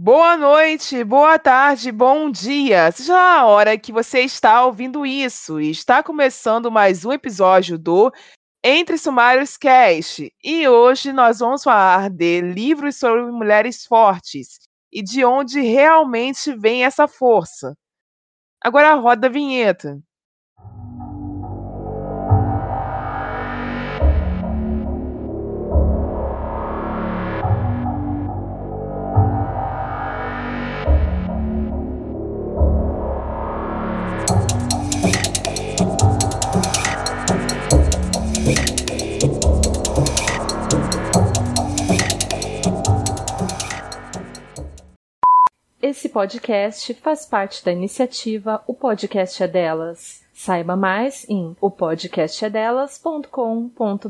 Boa noite, boa tarde, bom dia. Seja a hora que você está ouvindo isso. Está começando mais um episódio do Entre Sumários Cast. E hoje nós vamos falar de livros sobre mulheres fortes e de onde realmente vem essa força. Agora roda a vinheta. Esse podcast faz parte da iniciativa O Podcast é Delas. Saiba mais em opodcastedelas.com.br.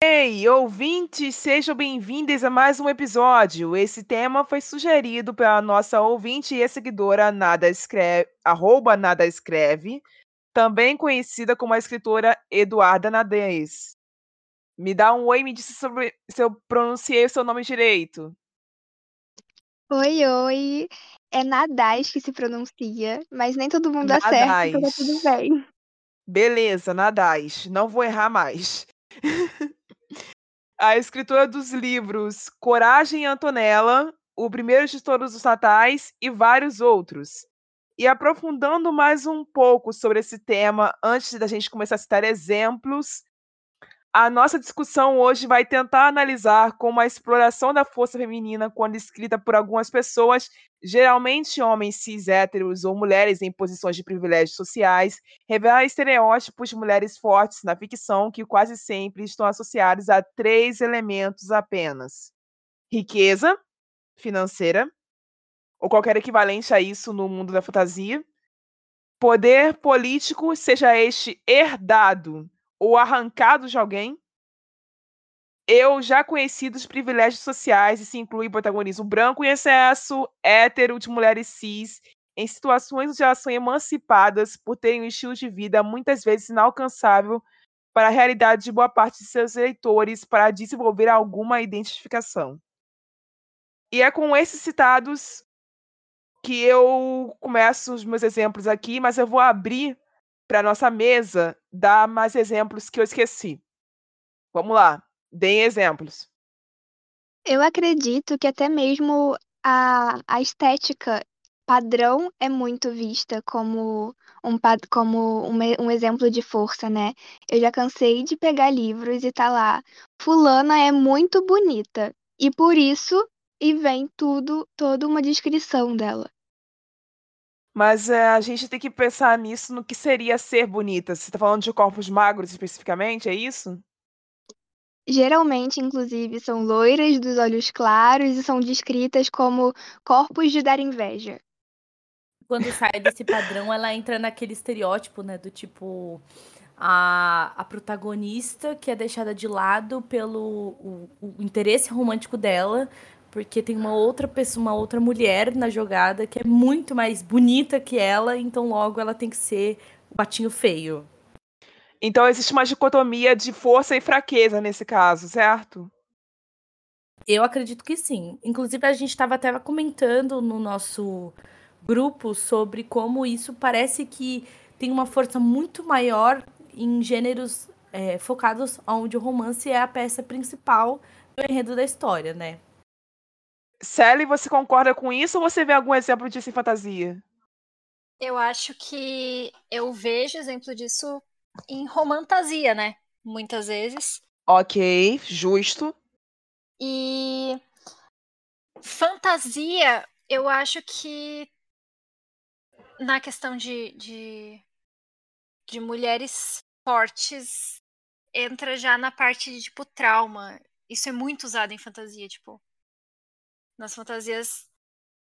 Ei, ouvintes, sejam bem-vindos a mais um episódio. Esse tema foi sugerido pela nossa ouvinte e seguidora Nada Escreve, arroba Nada Escreve, também conhecida como a escritora Eduarda Nadez. Me dá um oi, me disse sobre se eu pronunciei o seu nome direito. Oi, oi. É Nadais que se pronuncia, mas nem todo mundo acerta, então tá tudo bem. Beleza, Nadais. Não vou errar mais. a escritora dos livros Coragem e Antonella, O Primeiro de Todos os Natais e vários outros. E aprofundando mais um pouco sobre esse tema, antes da gente começar a citar exemplos, a nossa discussão hoje vai tentar analisar como a exploração da força feminina, quando escrita por algumas pessoas, geralmente homens cis héteros ou mulheres em posições de privilégios sociais, revela estereótipos de mulheres fortes na ficção que quase sempre estão associados a três elementos apenas: riqueza financeira, ou qualquer equivalente a isso no mundo da fantasia, poder político, seja este herdado ou arrancado de alguém. Eu já conheci dos privilégios sociais, e se inclui protagonismo branco em excesso, hétero de mulheres cis, em situações onde elas são emancipadas por terem um estilo de vida muitas vezes inalcançável para a realidade de boa parte de seus eleitores para desenvolver alguma identificação. E é com esses citados que eu começo os meus exemplos aqui, mas eu vou abrir para nossa mesa dar mais exemplos que eu esqueci. Vamos lá, deem exemplos. Eu acredito que até mesmo a, a estética padrão é muito vista como um, como um, um exemplo de força, né? Eu já cansei de pegar livros e tá lá, fulana é muito bonita. E por isso, e vem tudo, toda uma descrição dela. Mas é, a gente tem que pensar nisso no que seria ser bonita. Você está falando de corpos magros especificamente, é isso? Geralmente, inclusive, são loiras dos olhos claros e são descritas como corpos de dar inveja. Quando sai desse padrão, ela entra naquele estereótipo, né? Do tipo. A, a protagonista que é deixada de lado pelo o, o interesse romântico dela porque tem uma outra pessoa, uma outra mulher na jogada que é muito mais bonita que ela, então logo ela tem que ser o patinho feio. Então existe uma dicotomia de força e fraqueza nesse caso, certo? Eu acredito que sim. Inclusive a gente estava até comentando no nosso grupo sobre como isso parece que tem uma força muito maior em gêneros é, focados onde o romance é a peça principal do enredo da história, né? Sally, você concorda com isso ou você vê algum exemplo disso em fantasia? Eu acho que eu vejo exemplo disso em romantasia, né? Muitas vezes. Ok, justo. E fantasia, eu acho que na questão de, de, de mulheres fortes entra já na parte de tipo trauma. Isso é muito usado em fantasia, tipo, nas fantasias,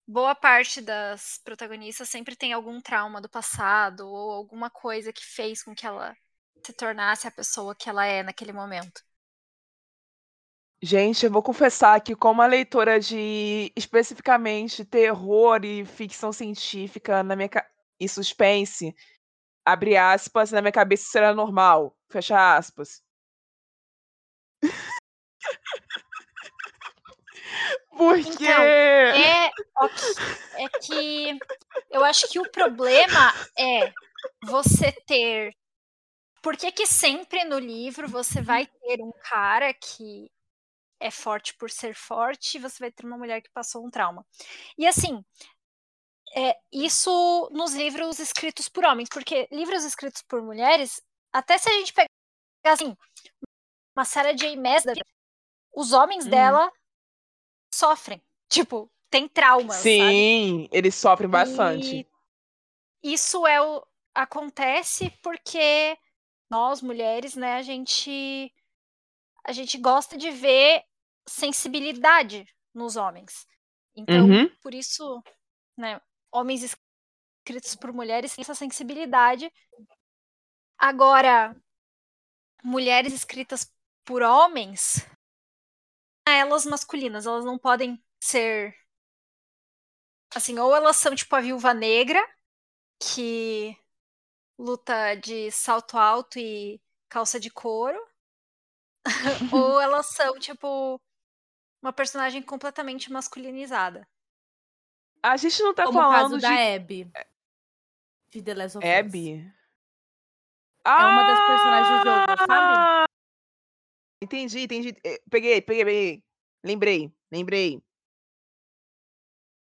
boa parte das protagonistas sempre tem algum trauma do passado ou alguma coisa que fez com que ela se tornasse a pessoa que ela é naquele momento. Gente, eu vou confessar que como a leitora de especificamente terror e ficção científica na minha e suspense, abre aspas, na minha cabeça era normal, fecha aspas. Porque. Então, é, é que eu acho que o problema é você ter. Por que, que sempre no livro você vai ter um cara que é forte por ser forte e você vai ter uma mulher que passou um trauma? E assim, é, isso nos livros escritos por homens, porque livros escritos por mulheres, até se a gente pegar assim, uma Sarah J. Maas, os homens Hum. dela sofrem. Tipo, tem traumas, sabe? Sim, eles sofrem bastante. E isso é o acontece porque nós mulheres, né, a gente a gente gosta de ver sensibilidade nos homens. Então, Uhum. por isso, né, homens escritos por mulheres têm essa sensibilidade. Agora, mulheres escritas por homens, elas masculinas, elas não podem ser assim, ou elas são tipo a viúva negra, que luta de salto alto e calça de couro, ou elas são tipo uma personagem completamente masculinizada. A gente não tá Como o caso falando de da Abby. De The Last of Us. Abby. É uma das personagens do jogo, sabe? Ah! Entendi, entendi. Eh, Peguei, peguei, peguei. Lembrei, lembrei.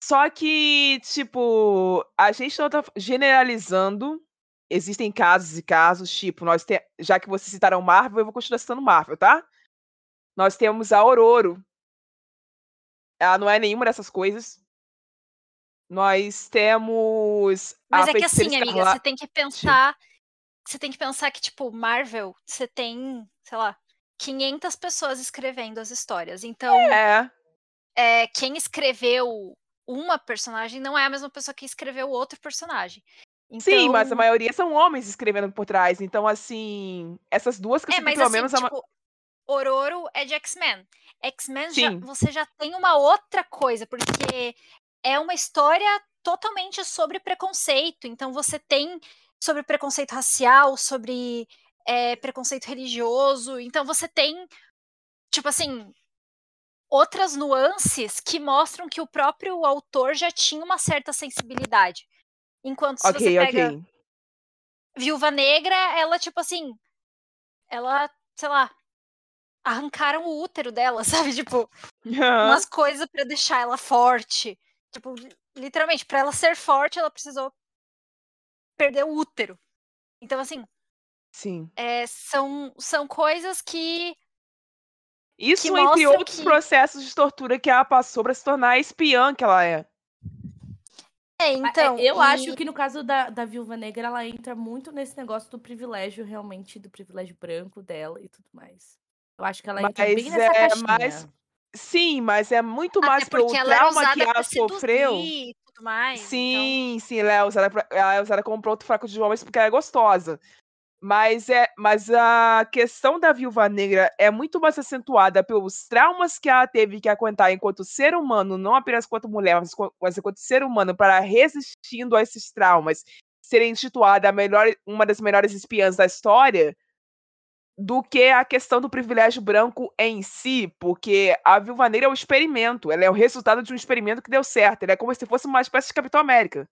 Só que, tipo, a gente não tá generalizando. Existem casos e casos, tipo, nós temos. Já que vocês citaram Marvel, eu vou continuar citando Marvel, tá? Nós temos a Ororo. Ela não é nenhuma dessas coisas. Nós temos. Mas a é que Feiticeira assim, amiga, Escarlate. você tem que pensar. Você tem que pensar que, tipo, Marvel, você tem, sei lá, 500 pessoas escrevendo as histórias. Então, É. é, quem escreveu uma personagem não é a mesma pessoa que escreveu outro personagem. Sim, mas a Então- maioria são homens escrevendo por trás. Então, assim, essas duas que eu É, mas pelo assim, menos. a tipo, Ororo é de X-Men. X-Men você já tem uma outra coisa, porque é uma história totalmente sobre preconceito. Então você tem sobre preconceito racial, sobre é, preconceito religioso. Então você tem, tipo assim, outras nuances que mostram que o próprio autor já tinha uma certa sensibilidade. Enquanto se Ok, você pega ok. Viúva Negra, ela, tipo assim, ela, sei lá, arrancaram o útero dela, sabe? Tipo, umas coisas pra deixar ela forte. Tipo, li- literalmente, pra ela ser forte, ela precisou perder o útero. Então, assim, Sim. é, são, são coisas que. Isso entre mostram outros que- processos de tortura que ela passou pra se tornar a espiã que ela é. É, Mas, então. é, eu e- acho que no caso da, da Viúva Negra, ela entra muito nesse negócio do privilégio, realmente, do privilégio branco dela e tudo mais. Eu acho que ela entra bem Mas nessa é caixinha. mais- Sim, mas é muito Até mais pelo trauma que ela sofreu. seduzir e tudo mais. então- Sim, sim, ela é usada, pra- ela é usada como ponto fraco de homens porque ela é gostosa. Mas, é, mas a questão da viúva negra é muito mais acentuada pelos traumas que ela teve que aguentar enquanto ser humano, não apenas enquanto mulher, mas, mas enquanto ser humano, para resistindo a esses traumas, ser intitulada a melhor, uma das melhores espiãs da história, do que a questão do privilégio branco em si, porque a Viúva Negra é um experimento, ela é o resultado de um experimento que deu certo, ela é como se fosse uma espécie de Capitão América.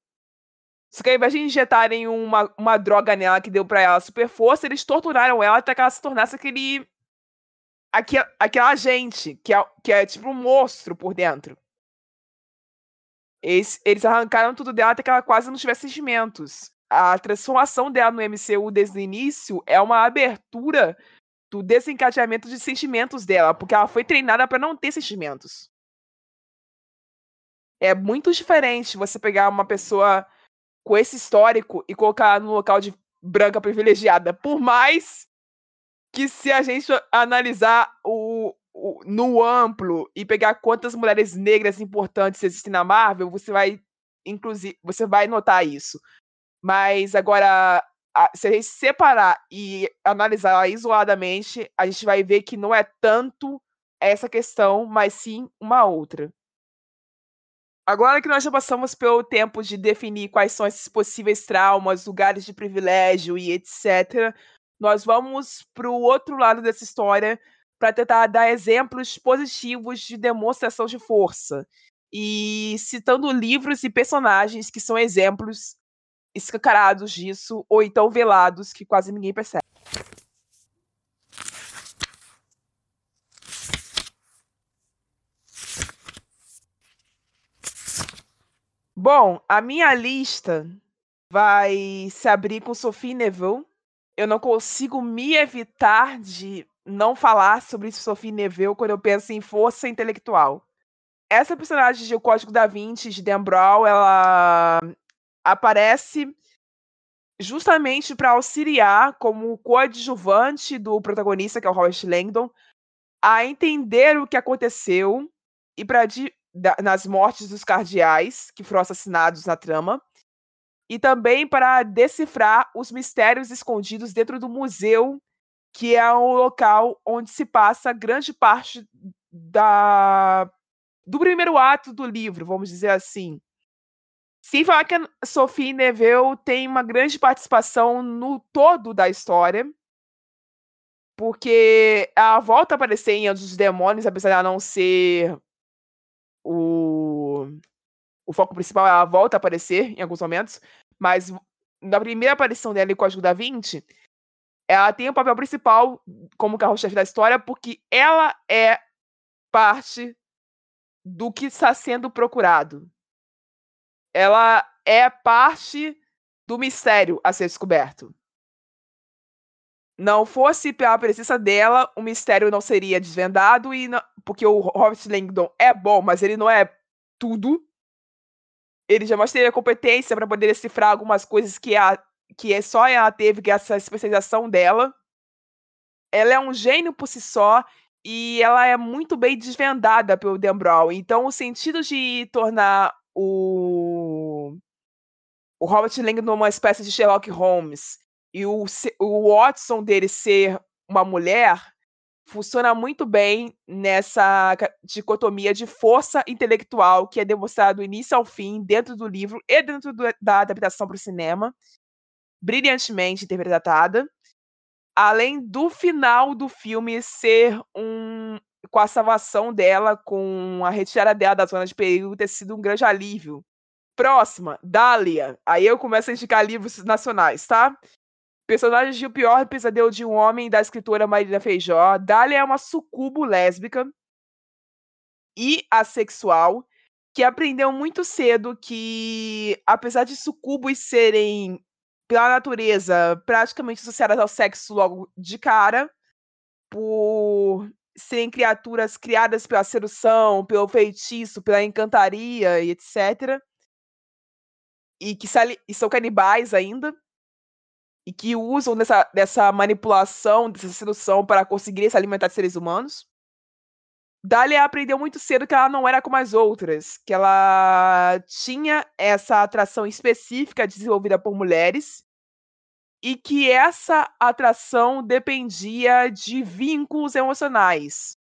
Só que ao invés de injetarem uma, uma droga nela que deu pra ela super força, eles torturaram ela até que ela se tornasse aquele. Aquela, aquela agente, que é, que é tipo um monstro por dentro. Eles, eles arrancaram tudo dela até que ela quase não tivesse sentimentos. A transformação dela no MCU desde o início é uma abertura do desencadeamento de sentimentos dela, porque ela foi treinada pra não ter sentimentos. É muito diferente você pegar uma pessoa com esse histórico e colocar no local de branca privilegiada. Por mais que se a gente analisar o, o- no amplo e pegar quantas mulheres negras importantes existem na Marvel, você vai inclusive você vai notar isso. Mas agora a- se a gente separar e analisar isoladamente, a gente vai ver que não é tanto essa questão, mas sim uma outra. Agora que nós já passamos pelo tempo de definir quais são esses possíveis traumas, lugares de privilégio e etc., nós vamos para o outro lado dessa história para tentar dar exemplos positivos de demonstração de força e citando livros e personagens que são exemplos escancarados disso ou então velados que quase ninguém percebe. Bom, a minha lista vai se abrir com Sophie Neville. Eu não consigo me evitar de não falar sobre Sophie Neville quando eu penso em força intelectual. Essa personagem de O Código da Vinci, de Dan Brown, ela aparece justamente para auxiliar como coadjuvante do protagonista, que é o Robert Langdon, a entender o que aconteceu e para da, nas mortes dos cardeais que foram assassinados na trama, e também para decifrar os mistérios escondidos dentro do museu, que é o local onde se passa grande parte da, do primeiro ato do livro, vamos dizer assim. Sem falar que a Sophie Neville tem uma grande participação no todo da história, porque ela volta a aparecer em Anjos dos Demônios, apesar de ela não ser o, o foco principal, ela volta a aparecer em alguns momentos, mas na primeira aparição dela em Código da Vinci, ela tem o papel principal como carro-chefe da história, porque ela é parte do que está sendo procurado. Ela é parte do mistério a ser descoberto. Não fosse pela presença dela, o mistério não seria desvendado e não, porque o Robert Langdon é bom, mas ele não é tudo. Ele jamais teria competência para poder decifrar algumas coisas que, a, que é só ela teve, que é essa especialização dela. Ela é um gênio por si só e ela é muito bem desvendada pelo Dan Brown. Então, o sentido de tornar o, o Robert Langdon uma espécie de Sherlock Holmes e o, o Watson dele ser uma mulher funciona muito bem nessa dicotomia de força intelectual que é demonstrado do início ao fim dentro do livro e dentro do, da adaptação para o cinema, brilhantemente interpretada, além do final do filme ser um com a salvação dela, com a retirada dela da zona de perigo ter sido um grande alívio. Próxima, Dália. Aí eu começo a indicar livros nacionais, tá? Personagem de O Pior Pesadelo de um Homem, da escritora Marina Feijó. Dália é uma sucubo lésbica e assexual que aprendeu muito cedo que, apesar de sucubos serem, pela natureza, praticamente associadas ao sexo logo de cara, por serem criaturas criadas pela sedução, pelo feitiço, pela encantaria e etc. E que e são canibais ainda e que usam dessa, dessa manipulação, dessa sedução para conseguir se alimentar de seres humanos. Dália aprendeu muito cedo que ela não era como as outras, que ela tinha essa atração específica desenvolvida por mulheres e que essa atração dependia de vínculos emocionais.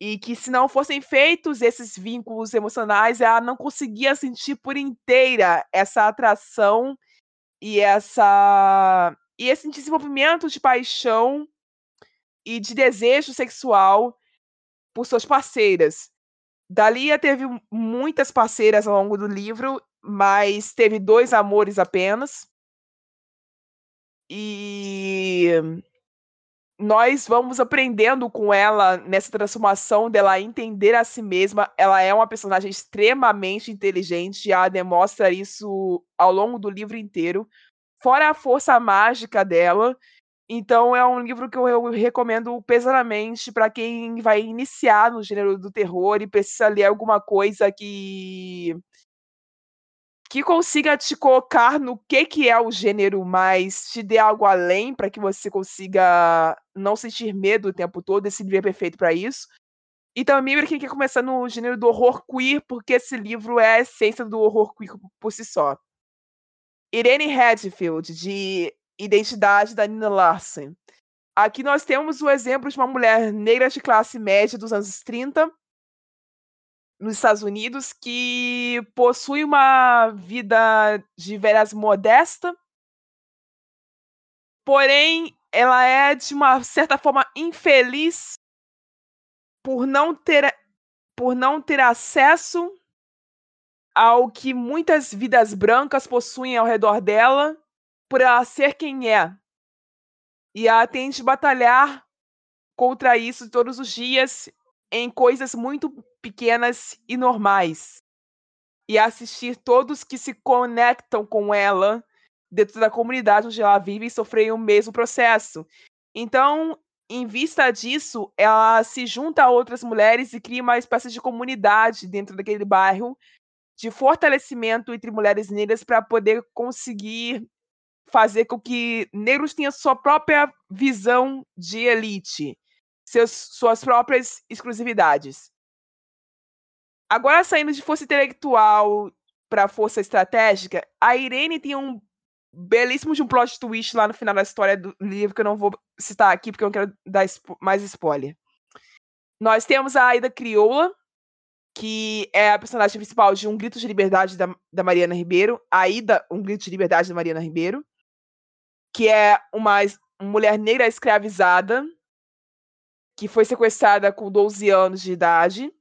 E que se não fossem feitos esses vínculos emocionais, ela não conseguia sentir por inteira essa atração e essa e esse desenvolvimento de paixão e de desejo sexual por suas parceiras. Dalia teve muitas parceiras ao longo do livro, mas teve dois amores apenas. E nós vamos aprendendo com ela nessa transformação dela entender a si mesma. Ela é uma personagem extremamente inteligente, e ela demonstra isso ao longo do livro inteiro, fora a força mágica dela. Então é um livro que eu recomendo pesadamente para quem vai iniciar no gênero do terror e precisa ler alguma coisa que que consiga te colocar no que que é o gênero, mas te dê algo além para que você consiga não sentir medo o tempo todo. Esse livro é perfeito para isso. E também para quem quer começar no gênero do horror queer, porque esse livro é a essência do horror queer por si só. Irene Redfield, de Identidade da Nina Larsen. Aqui nós temos o exemplo de uma mulher negra de classe média dos anos 30, nos Estados Unidos que possui uma vida de veras modesta, porém ela é de uma certa forma infeliz por não ter por não ter acesso ao que muitas vidas brancas possuem ao redor dela, por ela ser quem é. E ela tem de batalhar contra isso todos os dias em coisas muito pequenas e normais. E assistir todos que se conectam com ela dentro da comunidade onde ela vive e sofrem o mesmo processo. Então, em vista disso, ela se junta a outras mulheres e cria uma espécie de comunidade dentro daquele bairro de fortalecimento entre mulheres negras para poder conseguir fazer com que negros tenham sua própria visão de elite, seus, suas próprias exclusividades. Agora, saindo de força intelectual para força estratégica, a Irene tem um belíssimo de um plot twist lá no final da história do livro, que eu não vou citar aqui porque eu não quero dar mais spoiler. Nós temos a Aida Crioula, que é a personagem principal de Um Grito de Liberdade da, da Mariana Ribeiro. Aida, Um Grito de Liberdade da Mariana Ribeiro. Que é uma, uma mulher negra escravizada que foi sequestrada com 12 anos de idade,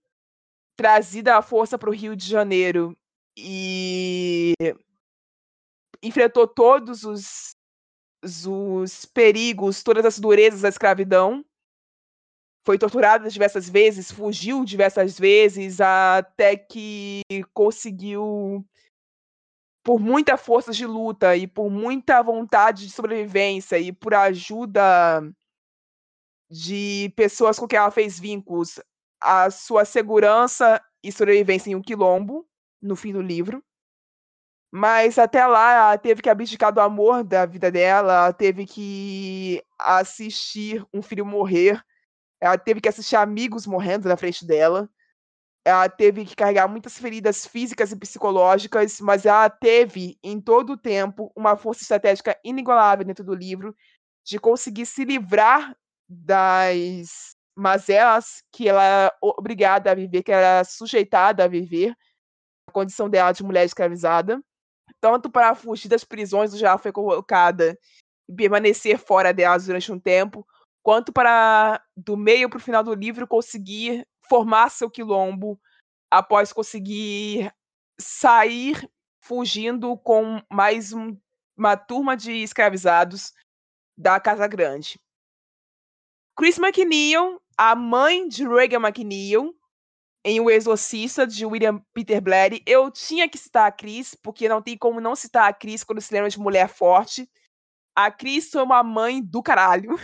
trazida à força para o Rio de Janeiro e enfrentou todos os, os perigos, todas as durezas da escravidão. Foi torturada diversas vezes, fugiu diversas vezes, até que conseguiu, por muita força de luta e por muita vontade de sobrevivência e por ajuda de pessoas com quem ela fez vínculos, a sua segurança e sobrevivência em um quilombo, no fim do livro. Mas até lá ela teve que abdicar do amor da vida dela, ela teve que assistir um filho morrer, ela teve que assistir amigos morrendo na frente dela, ela teve que carregar muitas feridas físicas e psicológicas, mas ela teve, em todo o tempo, uma força estratégica inigualável dentro do livro de conseguir se livrar das mazelas que ela é obrigada a viver, que ela é sujeitada a viver, a condição dela de mulher escravizada tanto para fugir das prisões onde ela foi colocada e permanecer fora delas durante um tempo, quanto para, do meio para o final do livro, conseguir formar seu quilombo após conseguir sair fugindo com mais um, uma turma de escravizados da Casa Grande. Chris McNeil, a mãe de Reagan McNeil, em O Exorcista, de William Peter Blatty. Eu tinha que citar a Cris, porque não tem como não citar a Cris quando se lembra de mulher forte. A Cris foi uma mãe do caralho.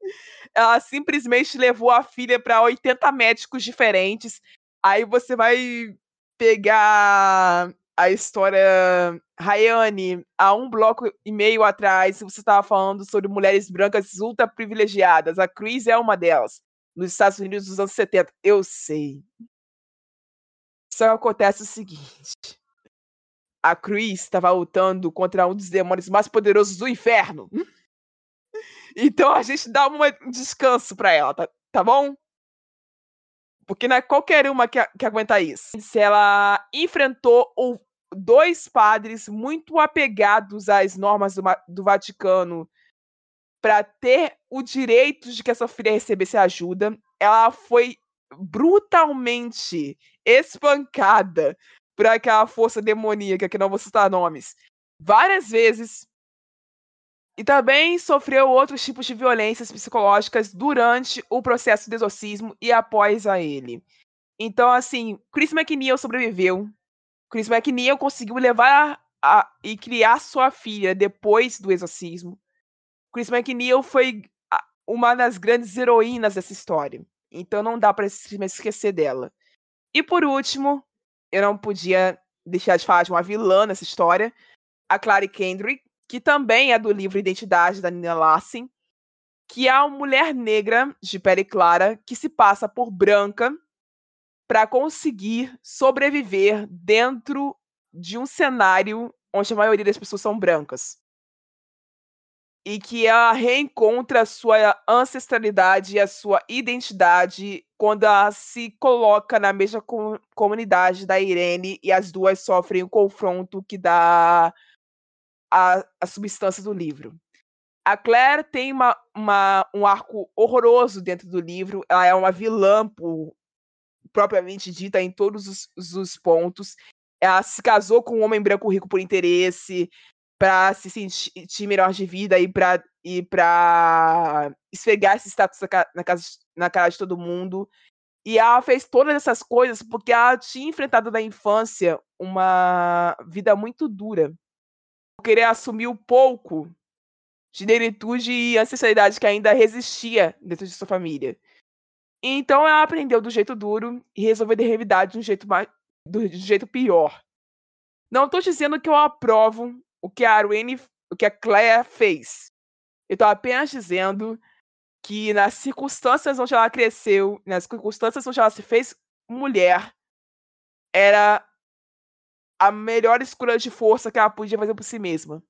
Ela simplesmente levou a filha para 80 médicos diferentes. Aí você vai pegar a história Rayane, há um bloco e meio atrás, você estava falando sobre mulheres brancas ultra privilegiadas. A Cris é uma delas. Nos Estados Unidos dos anos 70. Eu sei. Só acontece o seguinte: a Chris estava lutando contra um dos demônios mais poderosos do inferno. Então a gente dá um descanso para ela, tá, tá bom? Porque não é qualquer uma que, que aguenta isso. Se ela enfrentou o, dois padres muito apegados às normas do, do Vaticano para ter o direito de que essa filha recebesse ajuda, ela foi brutalmente espancada por aquela força demoníaca, que não vou citar nomes, várias vezes. E também sofreu outros tipos de violências psicológicas durante o processo de exorcismo e após a ele. Então, assim, Chris McNeil sobreviveu. Chris McNeil conseguiu levar a, a, e criar sua filha depois do exorcismo. Chris McNeil foi uma das grandes heroínas dessa história. Então não dá para esquecer dela. E por último, eu não podia deixar de falar de uma vilã nessa história, a Clary Kendrick, que também é do livro Identidade da Nina Larsen, que é uma mulher negra de pele clara que se passa por branca para conseguir sobreviver dentro de um cenário onde a maioria das pessoas são brancas e que ela reencontra a sua ancestralidade e a sua identidade quando ela se coloca na mesma com comunidade da Irene e as duas sofrem o confronto que dá a, a substância do livro. A Claire tem uma, uma, um arco horroroso dentro do livro. Ela é uma vilã por, propriamente dita em todos os, os pontos. Ela se casou com um homem branco rico por interesse, para se sentir melhor de vida e para e para esfregar esse status na, casa, na cara de todo mundo. E ela fez todas essas coisas porque ela tinha enfrentado na infância uma vida muito dura. Querer assumir o pouco de negritude e ancestralidade que ainda resistia dentro de sua família. Então ela aprendeu do jeito duro e resolveu ter revidade de um jeito mais, do, jeito pior. Não estou dizendo que eu aprovo o que a Arwen, o que a Claire fez. Eu estou apenas dizendo que nas circunstâncias onde ela cresceu, nas circunstâncias onde ela se fez mulher, era a melhor escolha de força que ela podia fazer por si mesma.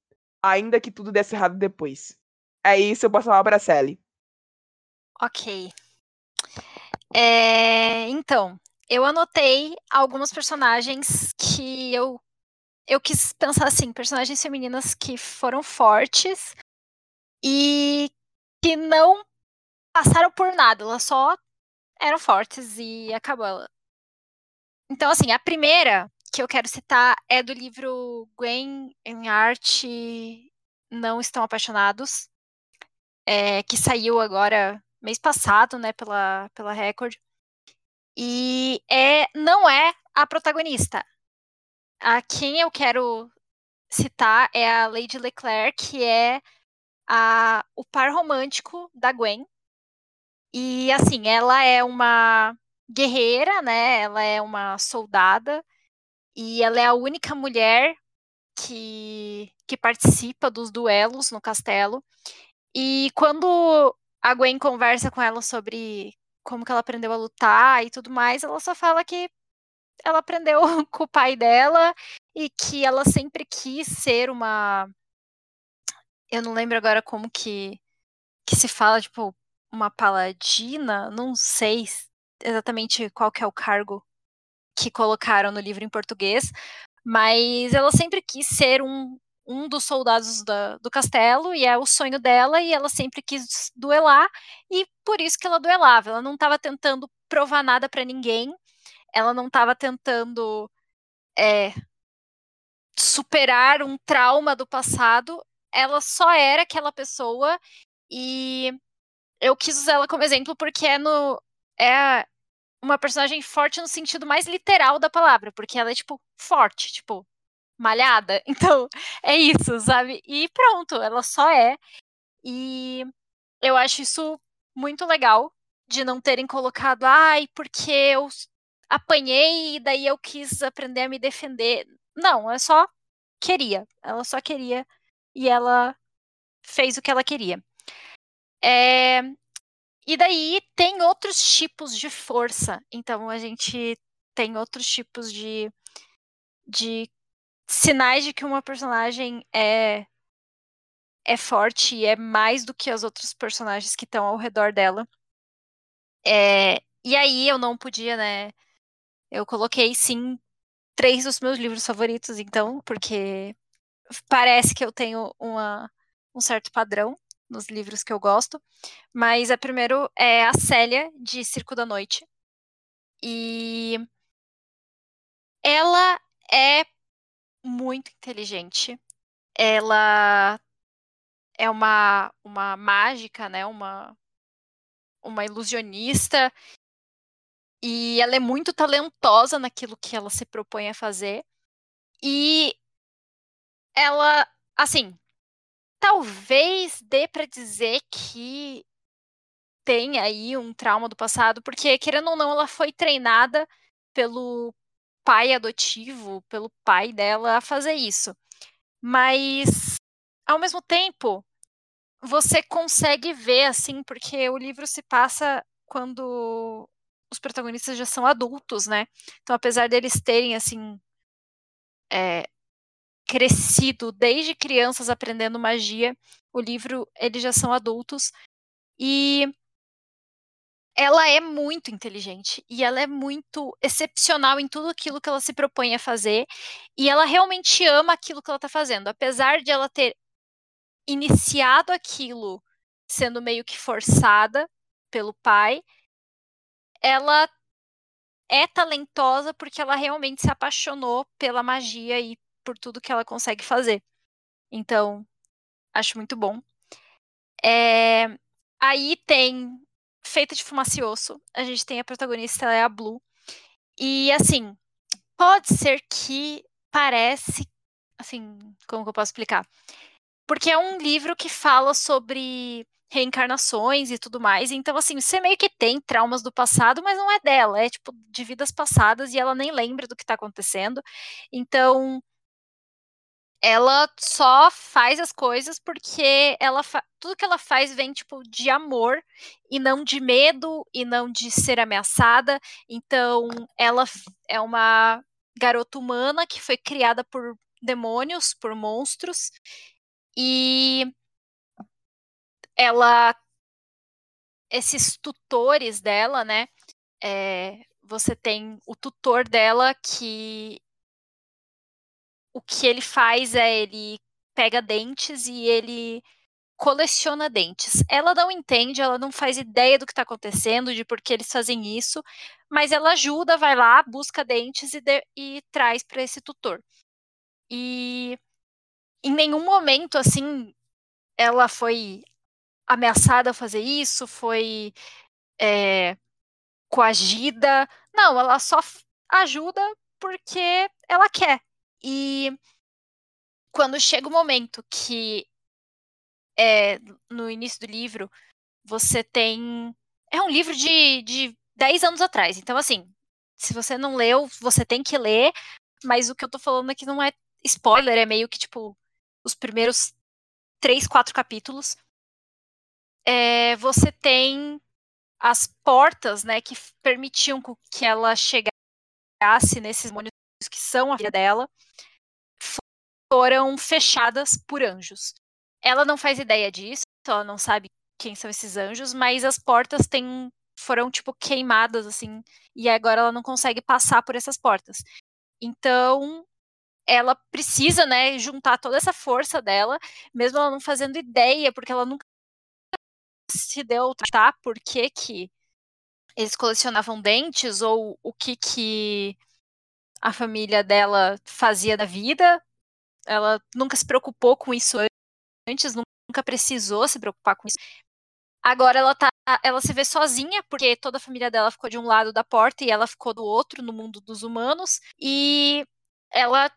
Ainda que tudo desse errado depois. É isso, eu posso falar pra Sally. Ok. É, então, eu anotei alguns personagens que eu eu quis pensar assim, personagens femininas que foram fortes e que não passaram por nada, elas só eram fortes e acabou. Então, assim, a primeira que eu quero citar é do livro Gwen em Arte Não Estão Apaixonados, é, que saiu agora mês passado, né, pela, pela Record. E é, não é a protagonista. A quem eu quero citar é a Lady Leclerc, que é a, o par romântico da Gwen. E assim, ela é uma guerreira, né? Ela é uma soldada e ela é a única mulher que, que participa dos duelos no castelo. E quando a Gwen conversa com ela sobre como que ela aprendeu a lutar e tudo mais, ela só fala que ela aprendeu com o pai dela e que ela sempre quis ser uma. Eu não lembro agora como que, que se fala, tipo, uma paladina, não sei exatamente qual que é o cargo que colocaram no livro em português, mas ela sempre quis ser um, um dos soldados da, do castelo e é o sonho dela e ela sempre quis duelar e por isso que ela duelava. Ela não estava tentando provar nada para ninguém, ela não estava tentando é, superar um trauma do passado, ela só era aquela pessoa e eu quis usar ela como exemplo porque é no é uma personagem forte no sentido mais literal da palavra, porque ela é tipo forte, tipo malhada. Então, é isso, sabe? E pronto, ela só é. E eu acho isso muito legal de não terem colocado, ai, porque eu apanhei e daí eu quis aprender a me defender. Não, é só queria. Ela só queria e ela fez o que ela queria. É... E daí tem outros tipos de força. Então a gente tem outros tipos de, de sinais de que uma personagem é é forte e é mais do que as outros personagens que estão ao redor dela. É, e aí eu não podia, né? Eu coloquei sim três dos meus livros favoritos, então, porque parece que eu tenho uma, um certo padrão nos livros que eu gosto. Mas a primeiro é a Célia, de Circo da Noite. E ela é muito inteligente. Ela é uma, uma mágica, né? Uma, uma ilusionista. E ela é muito talentosa naquilo que ela se propõe a fazer. E ela, assim, talvez dê para dizer que tem aí um trauma do passado, porque querendo ou não, ela foi treinada pelo pai adotivo, pelo pai dela a fazer isso. Mas ao mesmo tempo, você consegue ver assim, porque o livro se passa quando os protagonistas já são adultos, né? Então, apesar deles terem assim é, crescido desde crianças aprendendo magia, o livro eles já são adultos e ela é muito inteligente e ela é muito excepcional em tudo aquilo que ela se propõe a fazer e ela realmente ama aquilo que ela está fazendo, apesar de ela ter iniciado aquilo sendo meio que forçada pelo pai, ela é talentosa porque ela realmente se apaixonou pela magia e por tudo que ela consegue fazer. Então, acho muito bom. É... Aí tem Feita de Fumacioso. A gente tem a protagonista, ela é a Blue. E assim, pode ser que parece. Assim, como que eu posso explicar? Porque é um livro que fala sobre reencarnações e tudo mais. Então, assim, você meio que tem traumas do passado, mas não é dela, é tipo de vidas passadas e ela nem lembra do que tá acontecendo. Então, ela só faz as coisas porque ela tudo que ela faz vem tipo de amor e não de medo e não de ser ameaçada. Então, ela é uma garota humana que foi criada por demônios, por monstros. E ela esses tutores dela, né? É, você tem o tutor dela que o que ele faz é ele pega dentes e ele coleciona dentes. Ela não entende, ela não faz ideia do que está acontecendo, de por que eles fazem isso, mas ela ajuda, vai lá, busca dentes e, de, e traz para esse tutor. E em nenhum momento, assim, ela foi ameaçada a fazer isso, foi é, coagida. Não, ela só ajuda porque ela quer. E quando chega o momento que é, no início do livro, você tem. É um livro de, de 10 anos atrás. Então, assim, se você não leu, você tem que ler. Mas o que eu tô falando aqui não é spoiler, é meio que, tipo, os primeiros três, quatro capítulos. É, você tem as portas, né, que permitiam que ela chegasse nesses demônios que são a vida dela foram fechadas por anjos. Ela não faz ideia disso, ela não sabe quem são esses anjos, mas as portas têm, foram tipo queimadas assim, e agora ela não consegue passar por essas portas. Então, ela precisa, né, juntar toda essa força dela, mesmo ela não fazendo ideia, porque ela nunca se deu tratar por que que eles colecionavam dentes ou o que que a família dela fazia da vida. Ela nunca se preocupou com isso antes, nunca precisou se preocupar com isso. Agora ela tá, ela se vê sozinha porque toda a família dela ficou de um lado da porta e ela ficou do outro no mundo dos humanos e ela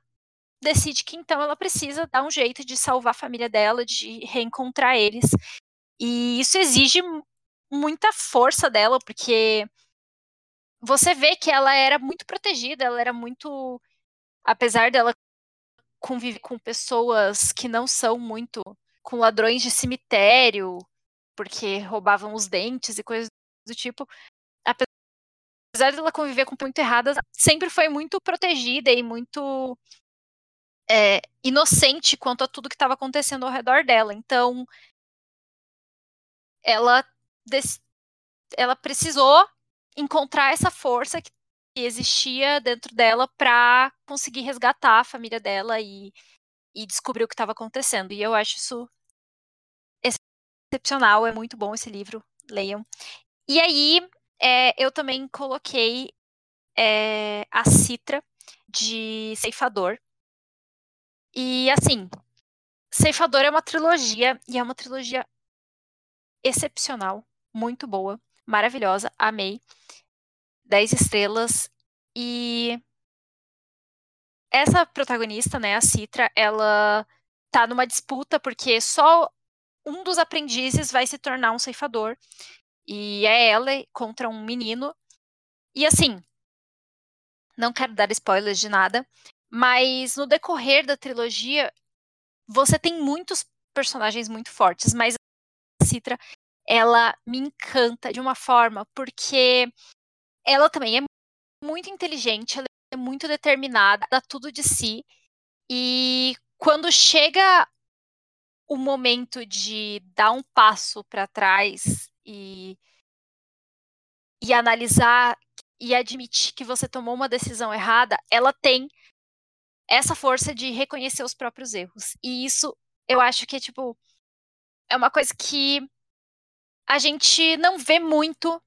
decide que então ela precisa dar um jeito de salvar a família dela, de reencontrar eles. E isso exige muita força dela, porque você vê que ela era muito protegida, ela era muito. Apesar dela conviver com pessoas que não são muito. com ladrões de cemitério, porque roubavam os dentes e coisas do tipo. Apesar dela conviver com muito erradas, sempre foi muito protegida e muito é, inocente quanto a tudo que estava acontecendo ao redor dela. Então, ela, ela precisou encontrar essa força que existia dentro dela para conseguir resgatar a família dela e, e descobrir o que estava acontecendo. E eu acho isso excepcional, é muito bom esse livro, leiam. E aí, é, eu também coloquei é, a Citra de Ceifador. E assim, Ceifador é uma trilogia e é uma trilogia excepcional, muito boa, maravilhosa, amei. 10 estrelas. E essa protagonista, né, a Citra, ela tá numa disputa porque só um dos aprendizes vai se tornar um ceifador. E é ela contra um menino. E assim, não quero dar spoilers de nada, mas no decorrer da trilogia, você tem muitos personagens muito fortes, mas a Citra, ela me encanta de uma forma, porque ela também é muito inteligente, ela é muito determinada, dá tudo de si. E quando chega o momento de dar um passo para trás e, e analisar e admitir que você tomou uma decisão errada, ela tem essa força de reconhecer os próprios erros. E isso eu acho que é tipo é uma coisa que a gente não vê muito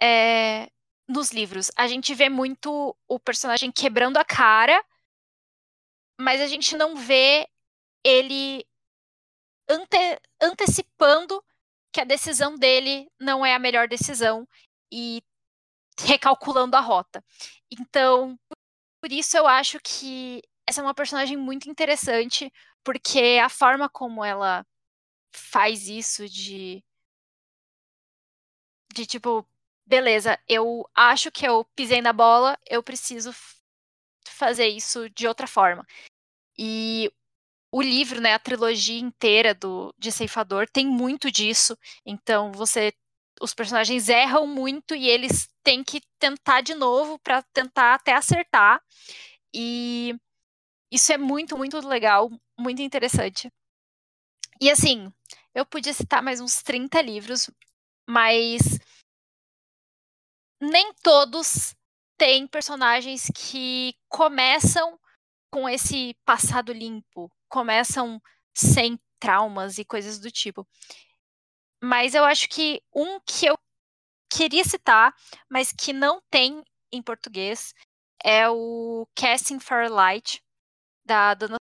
é, nos livros. A gente vê muito o personagem quebrando a cara, mas a gente não vê ele ante antecipando que a decisão dele não é a melhor decisão e recalculando a rota. Então, por isso eu acho que essa é uma personagem muito interessante, porque a forma como ela faz isso de de tipo, beleza, eu acho que eu pisei na bola, eu preciso fazer isso de outra forma. E o livro, né, a trilogia inteira do de Ceifador tem muito disso. Então você os personagens erram muito e eles têm que tentar de novo para tentar até acertar. E isso é muito, muito legal, muito interessante. E assim, eu podia citar mais uns 30 livros, mas nem todos têm personagens que começam com esse passado limpo, começam sem traumas e coisas do tipo. Mas eu acho que um que eu queria citar, mas que não tem em português, é o Casting Firelight, da Dana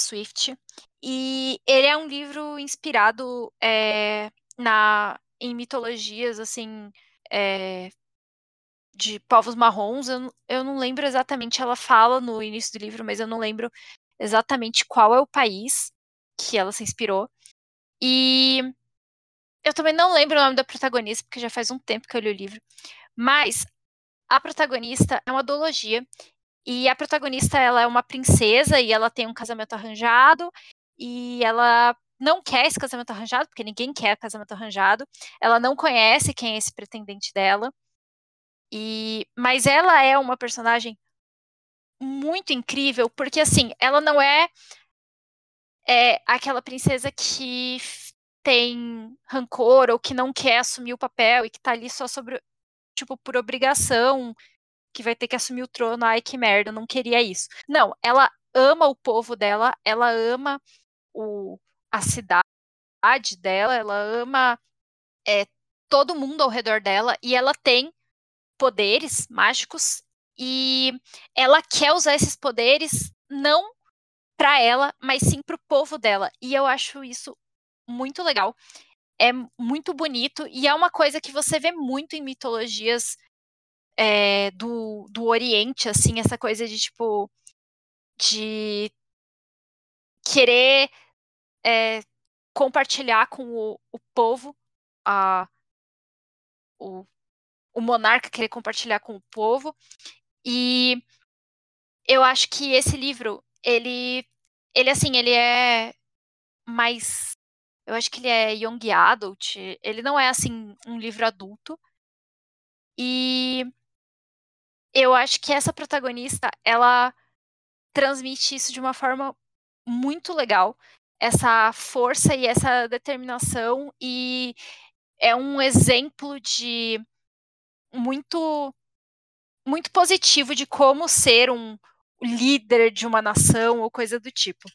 Swift. E ele é um livro inspirado é, na, em mitologias, assim, é, de povos marrons. Eu, eu não lembro exatamente, ela fala no início do livro, mas eu não lembro exatamente qual é o país que ela se inspirou. E eu também não lembro o nome da protagonista, porque já faz um tempo que eu li o livro. Mas a protagonista é uma duologia. E a protagonista, ela é uma princesa e ela tem um casamento arranjado. E ela não quer esse casamento arranjado, porque ninguém quer casamento arranjado. Ela não conhece quem é esse pretendente dela. E mas ela é uma personagem muito incrível, porque assim, ela não é, é aquela princesa que tem rancor ou que não quer assumir o papel e que tá ali só sobre, tipo, por obrigação, que vai ter que assumir o trono, ai que merda, não queria isso. Não, ela ama o povo dela, ela ama o, a cidade dela, ela ama é, todo mundo ao redor dela e ela tem poderes mágicos e ela quer usar esses poderes não para ela, mas sim para o povo dela. E eu acho isso muito legal. É muito bonito e é uma coisa que você vê muito em mitologias é, do, do Oriente, assim, essa coisa de tipo. de querer é, compartilhar com o, o povo a, o, o monarca querer compartilhar com o povo. E eu acho que esse livro, ele, ele assim, ele é mais eu acho que ele é young adult. Ele não é assim um livro adulto. E eu acho que essa protagonista, ela transmite isso de uma forma muito legal, essa força e essa determinação e é um exemplo de muito muito positivo de como ser um líder de uma nação ou coisa do tipo.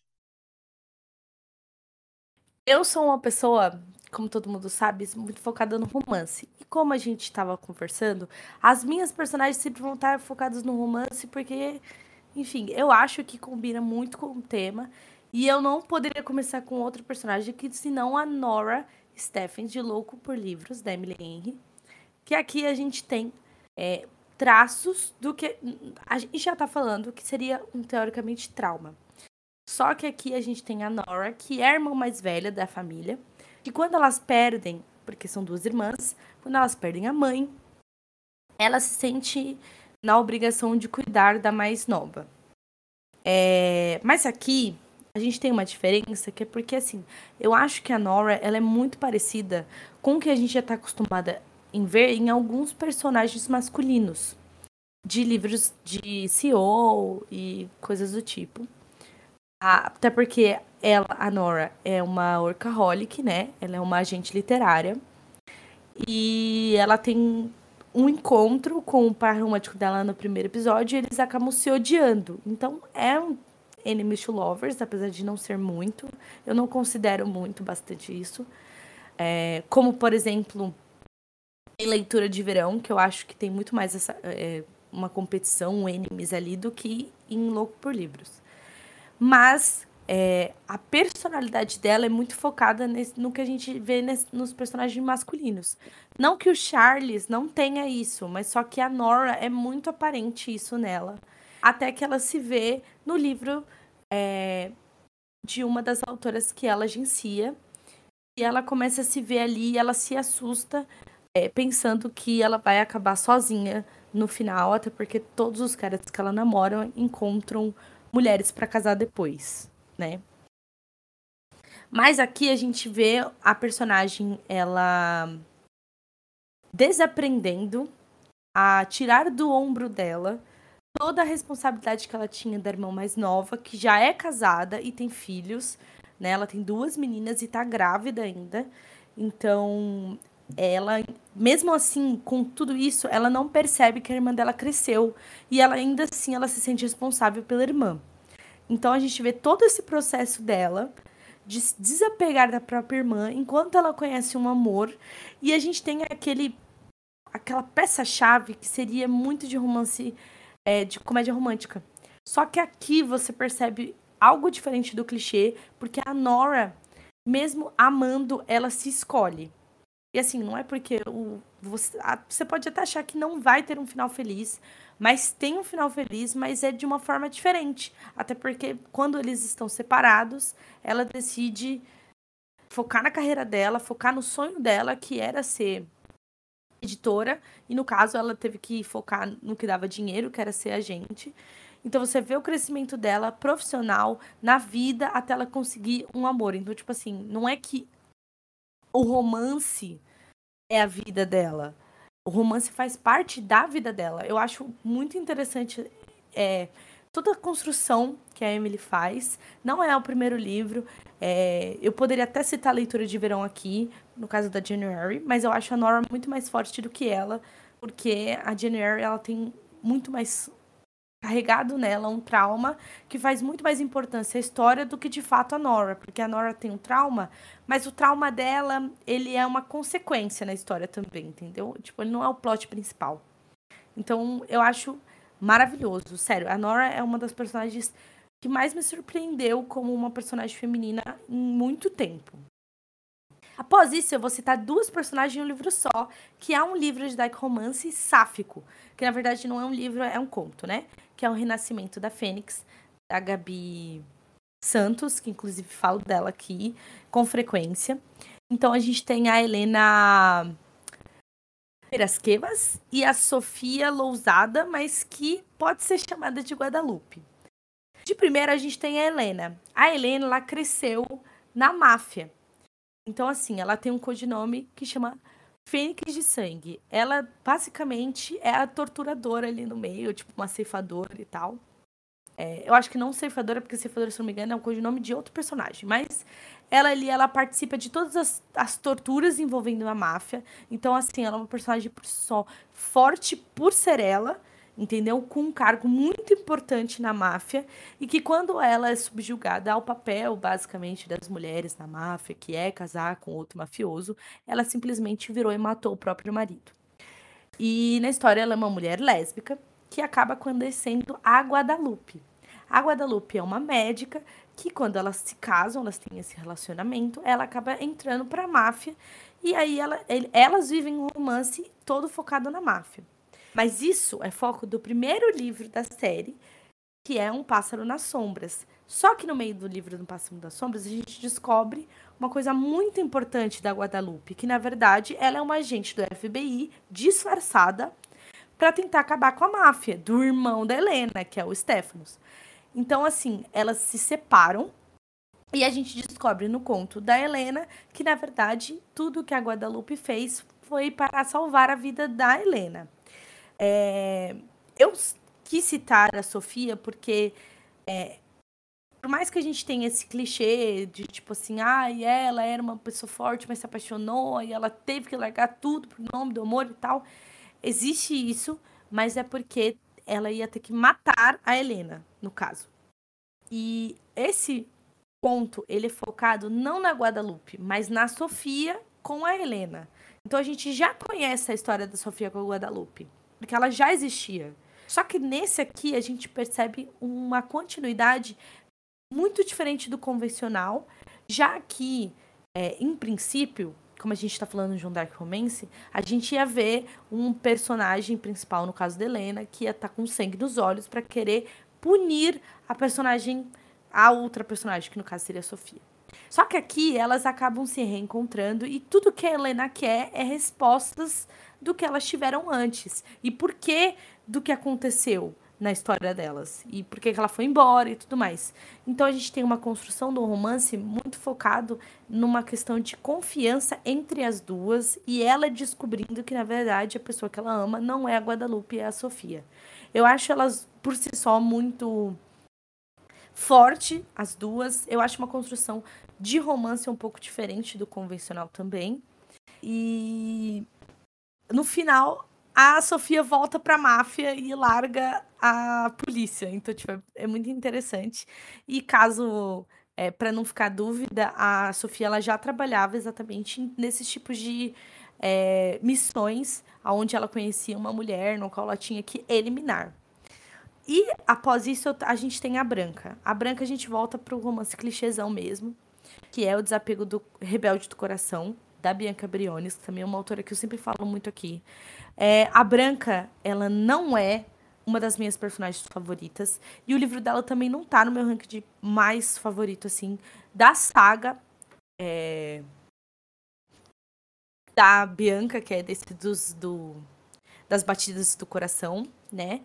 Eu sou uma pessoa, como todo mundo sabe, muito focada no romance. E como a gente estava conversando, as minhas personagens sempre vão estar focadas no romance, porque, enfim, eu acho que combina muito com o tema. E eu não poderia começar com outro personagem que senão a Nora Stephens, de Louco por Livros, da Emily Henry. Que aqui a gente tem é, traços do que. A gente já está falando que seria um teoricamente trauma. Só que aqui a gente tem a Nora, que é a irmã mais velha da família, e quando elas perdem, porque são duas irmãs, quando elas perdem a mãe, ela se sente na obrigação de cuidar da mais nova. É... Mas aqui a gente tem uma diferença que é porque assim, eu acho que a Nora ela é muito parecida com o que a gente já está acostumada em ver em alguns personagens masculinos de livros de CEO e coisas do tipo. Até porque ela, a Nora, é uma workaholic, né? Ela é uma agente literária. E ela tem um encontro com o par romântico dela no primeiro episódio e eles acabam se odiando. Então, é um, enemies to lovers, apesar de não ser muito. Eu não considero muito bastante isso. É, como, por exemplo, em leitura de verão, que eu acho que tem muito mais essa, é, uma competição, um enemies ali, do que em Louco por Livros. Mas é, a personalidade dela é muito focada nesse, no que a gente vê nesse, nos personagens masculinos. Não que o Charles não tenha isso, mas só que a Nora é muito aparente isso nela. Até que ela se vê no livro é, de uma das autoras que ela agencia. E ela começa a se ver ali e ela se assusta, é, pensando que ela vai acabar sozinha no final, até porque todos os caras que ela namora encontram mulheres para casar depois né? Mas aqui a gente vê a personagem ela desaprendendo a tirar do ombro dela toda a responsabilidade que ela tinha da irmã mais nova, que já é casada e tem filhos, né? Ela tem duas meninas e tá grávida ainda. Então, ela, mesmo assim, com tudo isso, ela não percebe que a irmã dela cresceu e ela ainda assim ela se sente responsável pela irmã. Então a gente vê todo esse processo dela de se desapegar da própria irmã enquanto ela conhece um amor e a gente tem aquele aquela peça-chave que seria muito de romance é, de comédia romântica. Só que aqui você percebe algo diferente do clichê, porque a Nora, mesmo amando, ela se escolhe. E assim, não é porque o, você, a, você pode até achar que não vai ter um final feliz, mas tem um final feliz, mas é de uma forma diferente. Até porque quando eles estão separados, ela decide focar na carreira dela, focar no sonho dela, que era ser editora, e no caso ela teve que focar no que dava dinheiro, que era ser agente. Então você vê o crescimento dela profissional na vida até ela conseguir um amor. Então, tipo assim, não é que o romance é a vida dela o romance faz parte da vida dela. Eu acho muito interessante é, toda a construção que a Emily faz. Não é o primeiro livro. É, eu poderia até citar a leitura de verão aqui, no caso da January, mas eu acho a Nora muito mais forte do que ela, porque a January ela tem muito mais carregado nela um trauma que faz muito mais importância a história do que de fato a Nora, porque a Nora tem um trauma, mas o trauma dela, ele é uma consequência na história também, entendeu? Tipo, ele não é o plot principal. Então, eu acho maravilhoso, sério. A Nora é uma das personagens que mais me surpreendeu como uma personagem feminina em muito tempo. Após isso, eu vou citar duas personagens em um livro só, que é um livro de dark romance sáfico, que na verdade não é um livro, é um conto, né? Que é o Renascimento da Fênix, da Gabi Santos, que inclusive falo dela aqui com frequência. Então a gente tem a Helena Pirasquevas e a Sofia Lousada, mas que pode ser chamada de Guadalupe. De primeira a gente tem a Helena. A Helena ela cresceu na máfia. Então, assim, ela tem um codinome que chama Fênix de Sangue. Ela, basicamente, é a torturadora ali no meio, tipo uma ceifadora e tal. É, eu acho que não ceifadora, porque ceifadora, se não me engano, é um codinome de outro personagem. Mas ela ali, ela participa de todas as, as torturas envolvendo a máfia. Então, assim, ela é uma personagem só forte por ser ela entendeu? Com um cargo muito importante na máfia e que quando ela é subjugada ao papel, basicamente, das mulheres na máfia, que é casar com outro mafioso, ela simplesmente virou e matou o próprio marido. E na história ela é uma mulher lésbica que acaba conhecendo a Guadalupe. A Guadalupe é uma médica que quando elas se casam, elas têm esse relacionamento, ela acaba entrando para a máfia e aí ela, elas vivem um romance todo focado na máfia. Mas isso é foco do primeiro livro da série, que é Um Pássaro nas Sombras. Só que no meio do livro do Pássaro nas Sombras, a gente descobre uma coisa muito importante da Guadalupe, que na verdade ela é uma agente do FBI disfarçada para tentar acabar com a máfia do irmão da Helena, que é o Stephanos. Então, assim, elas se separam e a gente descobre no conto da Helena que, na verdade, tudo que a Guadalupe fez foi para salvar a vida da Helena. É, eu quis citar a Sofia porque, é, por mais que a gente tenha esse clichê de tipo assim, ah, ela era uma pessoa forte, mas se apaixonou e ela teve que largar tudo por nome do amor e tal, existe isso, mas é porque ela ia ter que matar a Helena, no caso. E esse ponto, ele é focado não na Guadalupe, mas na Sofia com a Helena. Então a gente já conhece a história da Sofia com a Guadalupe, porque ela já existia. Só que nesse aqui a gente percebe uma continuidade muito diferente do convencional, já que, é, em princípio, como a gente está falando de um Dark Romance, a gente ia ver um personagem principal, no caso da Helena, que ia estar tá com sangue nos olhos para querer punir a personagem, a outra personagem, que no caso seria a Sofia. Só que aqui elas acabam se reencontrando e tudo que a Helena quer é respostas do que elas tiveram antes. E por que do que aconteceu na história delas. E por que ela foi embora e tudo mais. Então a gente tem uma construção do romance muito focado numa questão de confiança entre as duas e ela descobrindo que, na verdade, a pessoa que ela ama não é a Guadalupe, é a Sofia. Eu acho elas, por si só, muito forte, as duas. Eu acho uma construção de romance um pouco diferente do convencional também. E no final, a Sofia volta pra máfia e larga a polícia. Então, tipo, é, é muito interessante. E caso, é, para não ficar dúvida, a Sofia ela já trabalhava exatamente nesses tipos de é, missões, onde ela conhecia uma mulher no qual ela tinha que eliminar. E após isso, a gente tem a Branca. A Branca a gente volta pro romance clichêzão mesmo, que é o desapego do Rebelde do Coração, da Bianca Briones, que também é uma autora que eu sempre falo muito aqui. É, a Branca, ela não é uma das minhas personagens favoritas. E o livro dela também não tá no meu ranking de mais favorito, assim, da saga. É... Da Bianca, que é desse dos, do, das batidas do coração, né?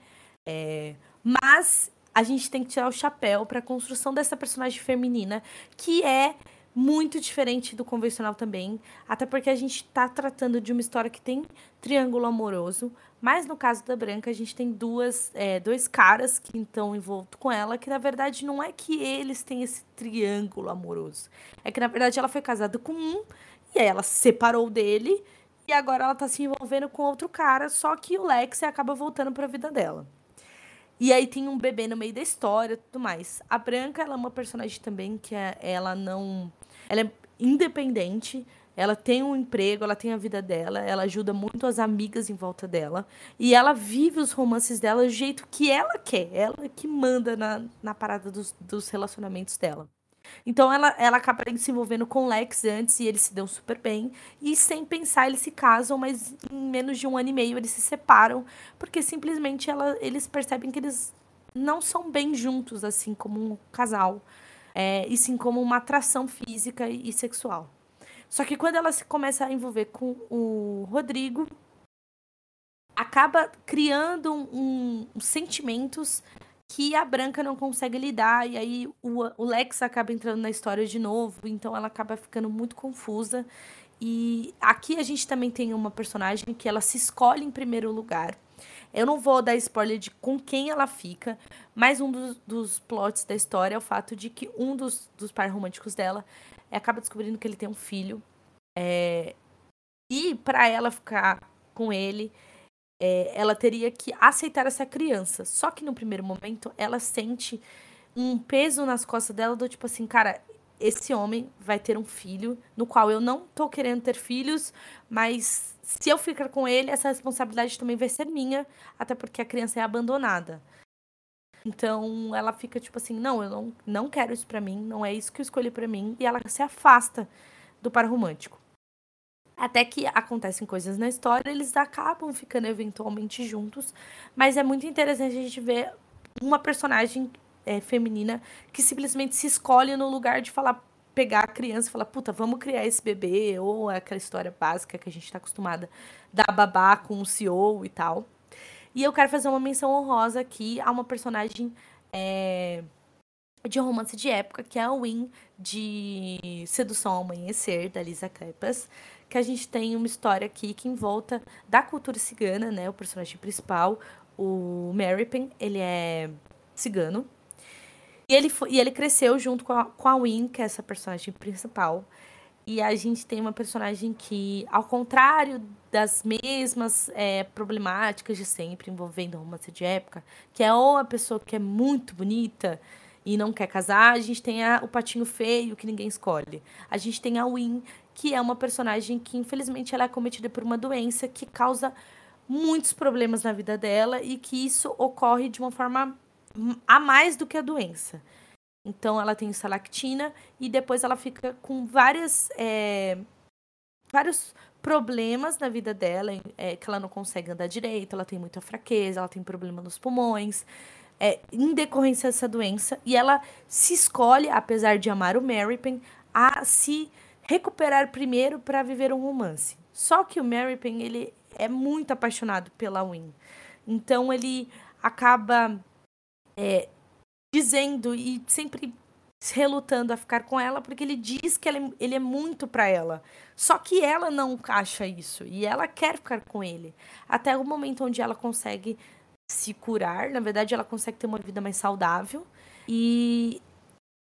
É... Mas a gente tem que tirar o chapéu para a construção dessa personagem feminina, que é muito diferente do convencional também, até porque a gente está tratando de uma história que tem triângulo amoroso, mas no caso da Branca a gente tem duas, é, dois caras que estão envoltos com ela, que na verdade não é que eles têm esse triângulo amoroso, é que na verdade ela foi casada com um e aí ela se separou dele e agora ela está se envolvendo com outro cara, só que o Lex acaba voltando para a vida dela. E aí tem um bebê no meio da história tudo mais. A Branca, ela é uma personagem também que é, ela não ela é independente, ela tem um emprego, ela tem a vida dela, ela ajuda muito as amigas em volta dela. E ela vive os romances dela do jeito que ela quer. Ela que manda na, na parada dos, dos relacionamentos dela. Então ela, ela acaba se envolvendo com Lex antes e eles se dão super bem. E sem pensar, eles se casam, mas em menos de um ano e meio eles se separam. Porque simplesmente ela, eles percebem que eles não são bem juntos, assim, como um casal é, e sim como uma atração física e sexual. Só que quando ela se começa a envolver com o Rodrigo, acaba criando um, um, sentimentos que a Branca não consegue lidar, e aí o, o Lex acaba entrando na história de novo, então ela acaba ficando muito confusa. E aqui a gente também tem uma personagem que ela se escolhe em primeiro lugar. Eu não vou dar spoiler de com quem ela fica, mas um dos, dos plots da história é o fato de que um dos, dos pais românticos dela é, acaba descobrindo que ele tem um filho. É, e para ela ficar com ele, é, ela teria que aceitar essa criança. Só que no primeiro momento ela sente um peso nas costas dela do tipo assim, cara, esse homem vai ter um filho, no qual eu não tô querendo ter filhos, mas se eu ficar com ele, essa responsabilidade também vai ser minha, até porque a criança é abandonada. Então ela fica tipo assim: não, eu não, não quero isso para mim, não é isso que eu escolhi para mim, e ela se afasta do par romântico. Até que acontecem coisas na história, eles acabam ficando eventualmente juntos, mas é muito interessante a gente ver uma personagem é, feminina que simplesmente se escolhe no lugar de falar, pegar a criança e falar, puta, vamos criar esse bebê, ou aquela história básica que a gente está acostumada da babá com o CEO e tal. E eu quero fazer uma menção honrosa aqui a uma personagem é, de romance de época, que é a Win de Sedução ao Amanhecer, da Lisa Kleppas, que a gente tem uma história aqui que envolta da cultura cigana, né? O personagem principal, o Merripen, ele é cigano, e ele, foi, e ele cresceu junto com a, com a Win, que é essa personagem principal. E a gente tem uma personagem que, ao contrário das mesmas é, problemáticas de sempre envolvendo romance de época, que é ou a pessoa que é muito bonita e não quer casar. A gente tem a, o patinho feio que ninguém escolhe. A gente tem a Win, que é uma personagem que infelizmente ela é cometida por uma doença que causa muitos problemas na vida dela e que isso ocorre de uma forma a mais do que a doença. Então ela tem salactina e depois ela fica com várias é, vários problemas na vida dela, é, que ela não consegue andar direito, ela tem muita fraqueza, ela tem problema nos pulmões, é, em decorrência dessa doença, e ela se escolhe, apesar de amar o Pen, a se recuperar primeiro para viver um romance. Só que o Pen, ele é muito apaixonado pela Win. Então ele acaba é, dizendo e sempre relutando a ficar com ela porque ele diz que ele, ele é muito para ela. Só que ela não acha isso e ela quer ficar com ele. Até o momento onde ela consegue se curar, na verdade ela consegue ter uma vida mais saudável e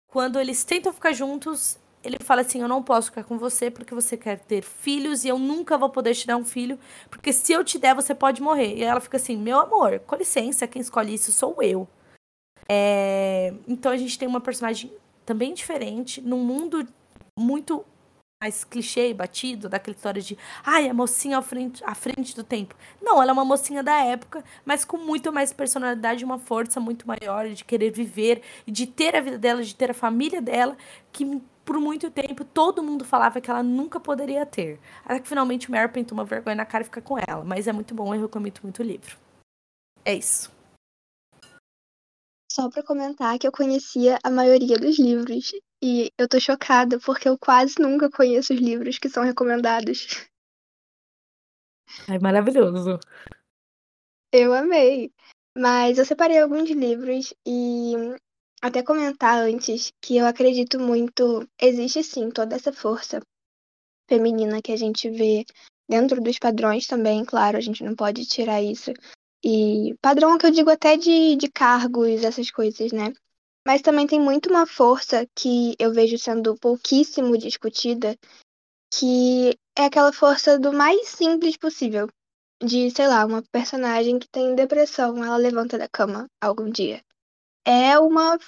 quando eles tentam ficar juntos, ele fala assim: "Eu não posso ficar com você porque você quer ter filhos e eu nunca vou poder te dar um filho, porque se eu te der você pode morrer". E ela fica assim: "Meu amor, com licença, quem escolhe isso sou eu". É... Então a gente tem uma personagem também diferente, num mundo muito mais clichê e batido, daquela história de ai, a mocinha à frente, à frente do tempo. Não, ela é uma mocinha da época, mas com muito mais personalidade, uma força muito maior de querer viver e de ter a vida dela, de ter a família dela, que por muito tempo todo mundo falava que ela nunca poderia ter. Até que finalmente o Mary pintou uma vergonha na cara e fica com ela. Mas é muito bom, eu recomendo muito o livro. É isso. Só para comentar que eu conhecia a maioria dos livros e eu tô chocada porque eu quase nunca conheço os livros que são recomendados. É maravilhoso. Eu amei. Mas eu separei alguns livros e até comentar antes que eu acredito muito, existe sim toda essa força feminina que a gente vê dentro dos padrões também, claro, a gente não pode tirar isso e padrão que eu digo até de, de cargos, essas coisas, né? Mas também tem muito uma força que eu vejo sendo pouquíssimo discutida, que é aquela força do mais simples possível. De, sei lá, uma personagem que tem depressão, ela levanta da cama algum dia. É uma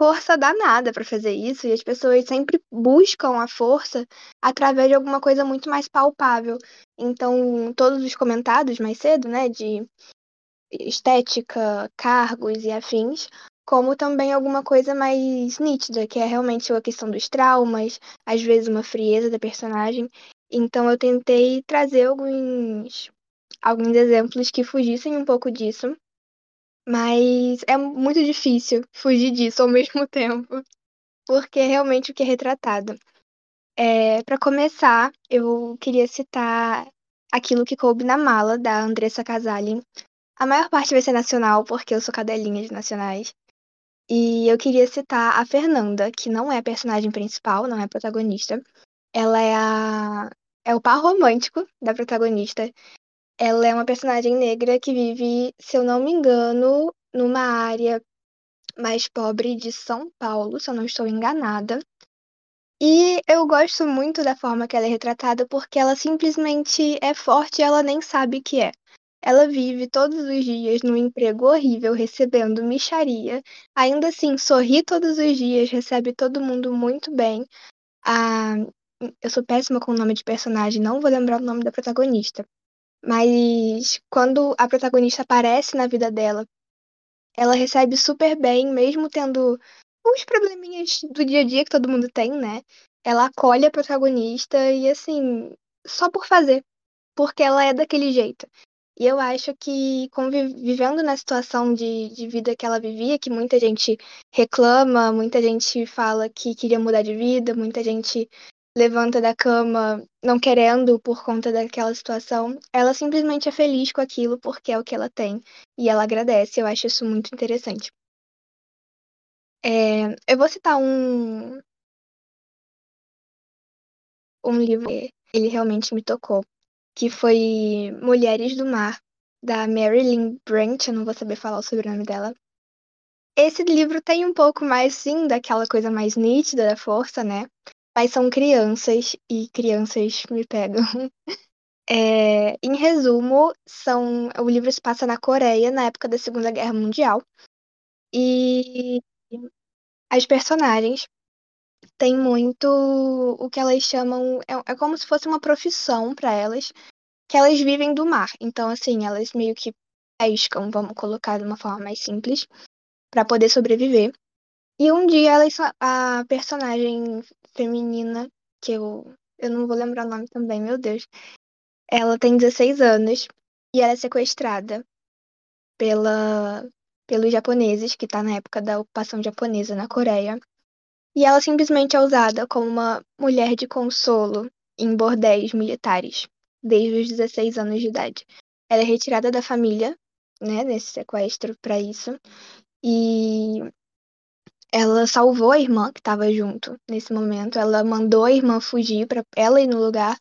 força danada para fazer isso e as pessoas sempre buscam a força através de alguma coisa muito mais palpável. Então, todos os comentados mais cedo, né, de estética, cargos e afins, como também alguma coisa mais nítida, que é realmente a questão dos traumas, às vezes uma frieza da personagem. Então eu tentei trazer alguns alguns exemplos que fugissem um pouco disso, mas é muito difícil fugir disso ao mesmo tempo, porque é realmente o que é retratado. É, para começar, eu queria citar aquilo que coube na mala da Andressa Casali, a maior parte vai ser nacional, porque eu sou cadelinha de nacionais. E eu queria citar a Fernanda, que não é a personagem principal, não é protagonista. Ela é a é o par romântico da protagonista. Ela é uma personagem negra que vive, se eu não me engano, numa área mais pobre de São Paulo, se eu não estou enganada. E eu gosto muito da forma que ela é retratada porque ela simplesmente é forte e ela nem sabe que é. Ela vive todos os dias num emprego horrível, recebendo mixaria. Ainda assim, sorri todos os dias, recebe todo mundo muito bem. Ah, eu sou péssima com o nome de personagem, não vou lembrar o nome da protagonista. Mas quando a protagonista aparece na vida dela, ela recebe super bem, mesmo tendo uns probleminhas do dia a dia que todo mundo tem, né? Ela acolhe a protagonista e assim, só por fazer, porque ela é daquele jeito. E eu acho que vivendo na situação de, de vida que ela vivia, que muita gente reclama, muita gente fala que queria mudar de vida, muita gente levanta da cama não querendo por conta daquela situação, ela simplesmente é feliz com aquilo porque é o que ela tem e ela agradece. Eu acho isso muito interessante. É, eu vou citar um um livro que ele realmente me tocou, que foi Mulheres do Mar, da Marilyn Brent, eu não vou saber falar o sobrenome dela. Esse livro tem um pouco mais, sim, daquela coisa mais nítida da força, né? Mas são crianças e crianças me pegam. É, em resumo, são o livro se passa na Coreia, na época da Segunda Guerra Mundial. E as personagens têm muito o que elas chamam. É, é como se fosse uma profissão para elas, que elas vivem do mar. Então, assim, elas meio que pescam, vamos colocar de uma forma mais simples, para poder sobreviver. E um dia elas, a personagem feminina, que eu, eu não vou lembrar o nome também, meu Deus, ela tem 16 anos e ela é sequestrada pela, pelos japoneses, que está na época da ocupação japonesa na Coreia. E ela simplesmente é usada como uma mulher de consolo em bordéis militares, desde os 16 anos de idade. Ela é retirada da família, né, nesse sequestro para isso, e ela salvou a irmã que estava junto nesse momento. Ela mandou a irmã fugir para ela ir no lugar.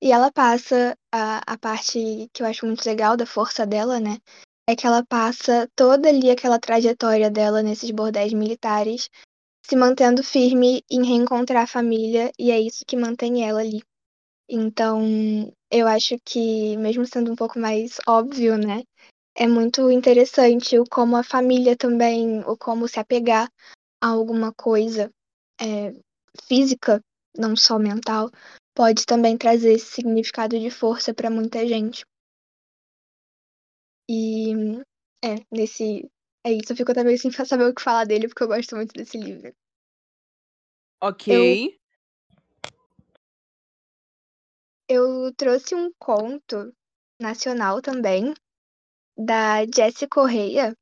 E ela passa a, a parte que eu acho muito legal da força dela, né? É que ela passa toda ali aquela trajetória dela nesses bordéis militares, se mantendo firme em reencontrar a família, e é isso que mantém ela ali. Então, eu acho que, mesmo sendo um pouco mais óbvio, né? É muito interessante o como a família também, o como se apegar a alguma coisa é, física, não só mental, pode também trazer esse significado de força para muita gente. E é, nesse. É isso, eu fico também sem saber o que falar dele, porque eu gosto muito desse livro. Ok. Eu, eu trouxe um conto nacional também, da Jessie Correia,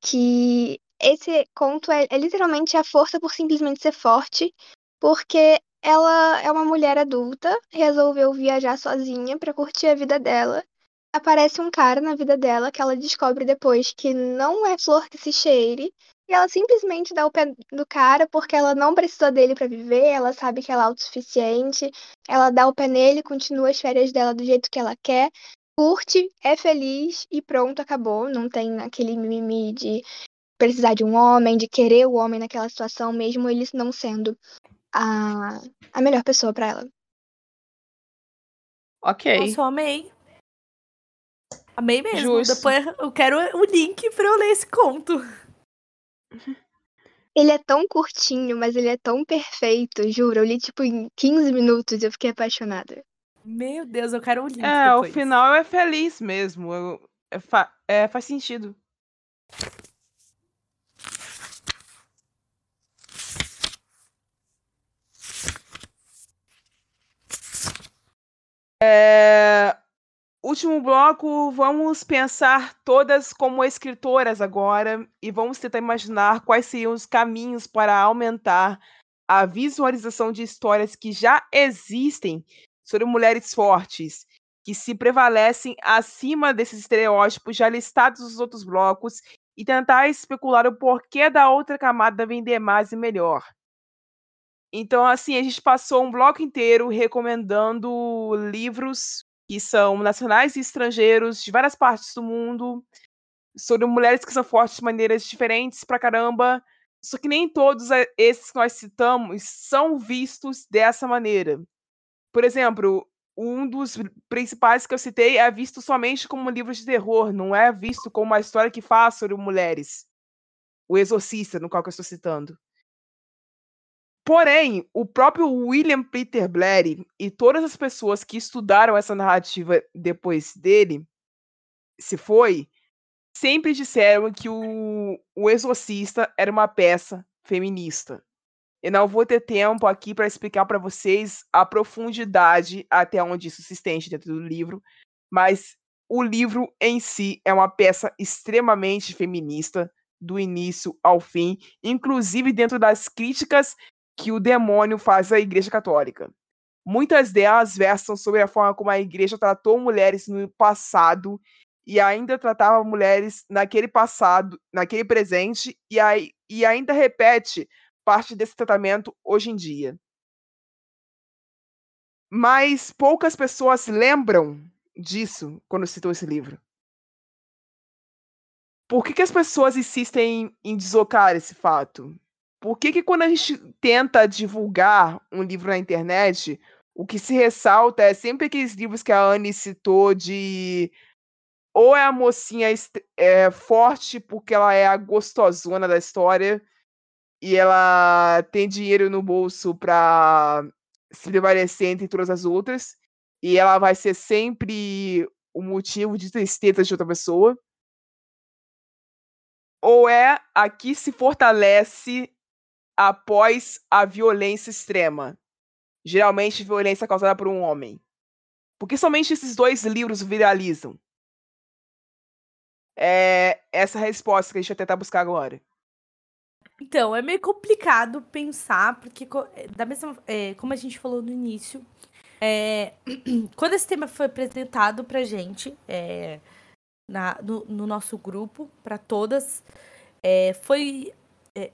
que esse conto é, é literalmente a força por simplesmente ser forte, porque ela é uma mulher adulta, resolveu viajar sozinha para curtir a vida dela. Aparece um cara na vida dela que ela descobre depois que não é flor que se cheire, e ela simplesmente dá o pé do cara porque ela não precisou dele para viver, ela sabe que ela é autossuficiente, ela dá o pé nele, continua as férias dela do jeito que ela quer, curte, é feliz e pronto, acabou. Não tem aquele mimimi de precisar de um homem, de querer o homem naquela situação, mesmo ele não sendo a, a melhor pessoa para ela. Ok. Nossa, eu amei. Amei mesmo. Justo. Depois eu quero o link pra eu ler esse conto. Ele é tão curtinho, mas ele é tão perfeito, juro. Eu li tipo em 15 minutos e eu fiquei apaixonada. Meu Deus, eu quero o link É, o depois. final é feliz mesmo. eu- é fa- é, faz sentido. É, Último bloco, vamos pensar todas como escritoras agora e vamos tentar imaginar quais seriam os caminhos para aumentar a visualização de histórias que já existem sobre mulheres fortes, que se prevalecem acima desses estereótipos já listados nos outros blocos e tentar especular o porquê da outra camada vender mais e melhor. Então, assim, a gente passou um bloco inteiro recomendando livros que são nacionais e estrangeiros de várias partes do mundo, sobre mulheres que são fortes de maneiras diferentes pra caramba. Só que nem todos a- esses que nós citamos são vistos dessa maneira. Por exemplo, um dos principais que eu citei é visto somente como um livro de terror, não é visto como uma história que fala sobre mulheres. O Exorcista, no qual eu estou citando. Porém, o próprio William Peter Blatty e todas as pessoas que estudaram essa narrativa depois dele, se foi, sempre disseram que o, o Exorcista era uma peça feminista. Eu não vou ter tempo aqui para explicar para vocês a profundidade até onde isso se estende dentro do livro, mas o livro em si é uma peça extremamente feminista, do início ao fim, inclusive dentro das críticas que o demônio faz à Igreja Católica. Muitas delas versam sobre a forma como a Igreja tratou mulheres no passado e ainda tratava mulheres naquele passado, naquele presente, e, aí, e ainda repete parte desse tratamento hoje em dia. Mas poucas pessoas lembram disso quando citou esse livro. Por que, que as pessoas insistem em deslocar esse fato? Por que, que quando a gente tenta divulgar um livro na internet, o que se ressalta é sempre aqueles livros que a Anne citou de ou é a mocinha é, forte porque ela é a gostosona da história, e ela tem dinheiro no bolso pra se prevalecer entre todas as outras, e ela vai ser sempre o motivo de tristeza de outra pessoa. Ou é a que se fortalece após a violência extrema, geralmente violência causada por um homem. Porque somente esses dois livros viralizam. É essa resposta que a gente vai tentar buscar agora. Então, é meio complicado pensar, porque eh, da mesma, é, como a gente falou no início, é, quando esse tema foi apresentado pra gente é, na, no, no, nosso grupo, para todas, foi.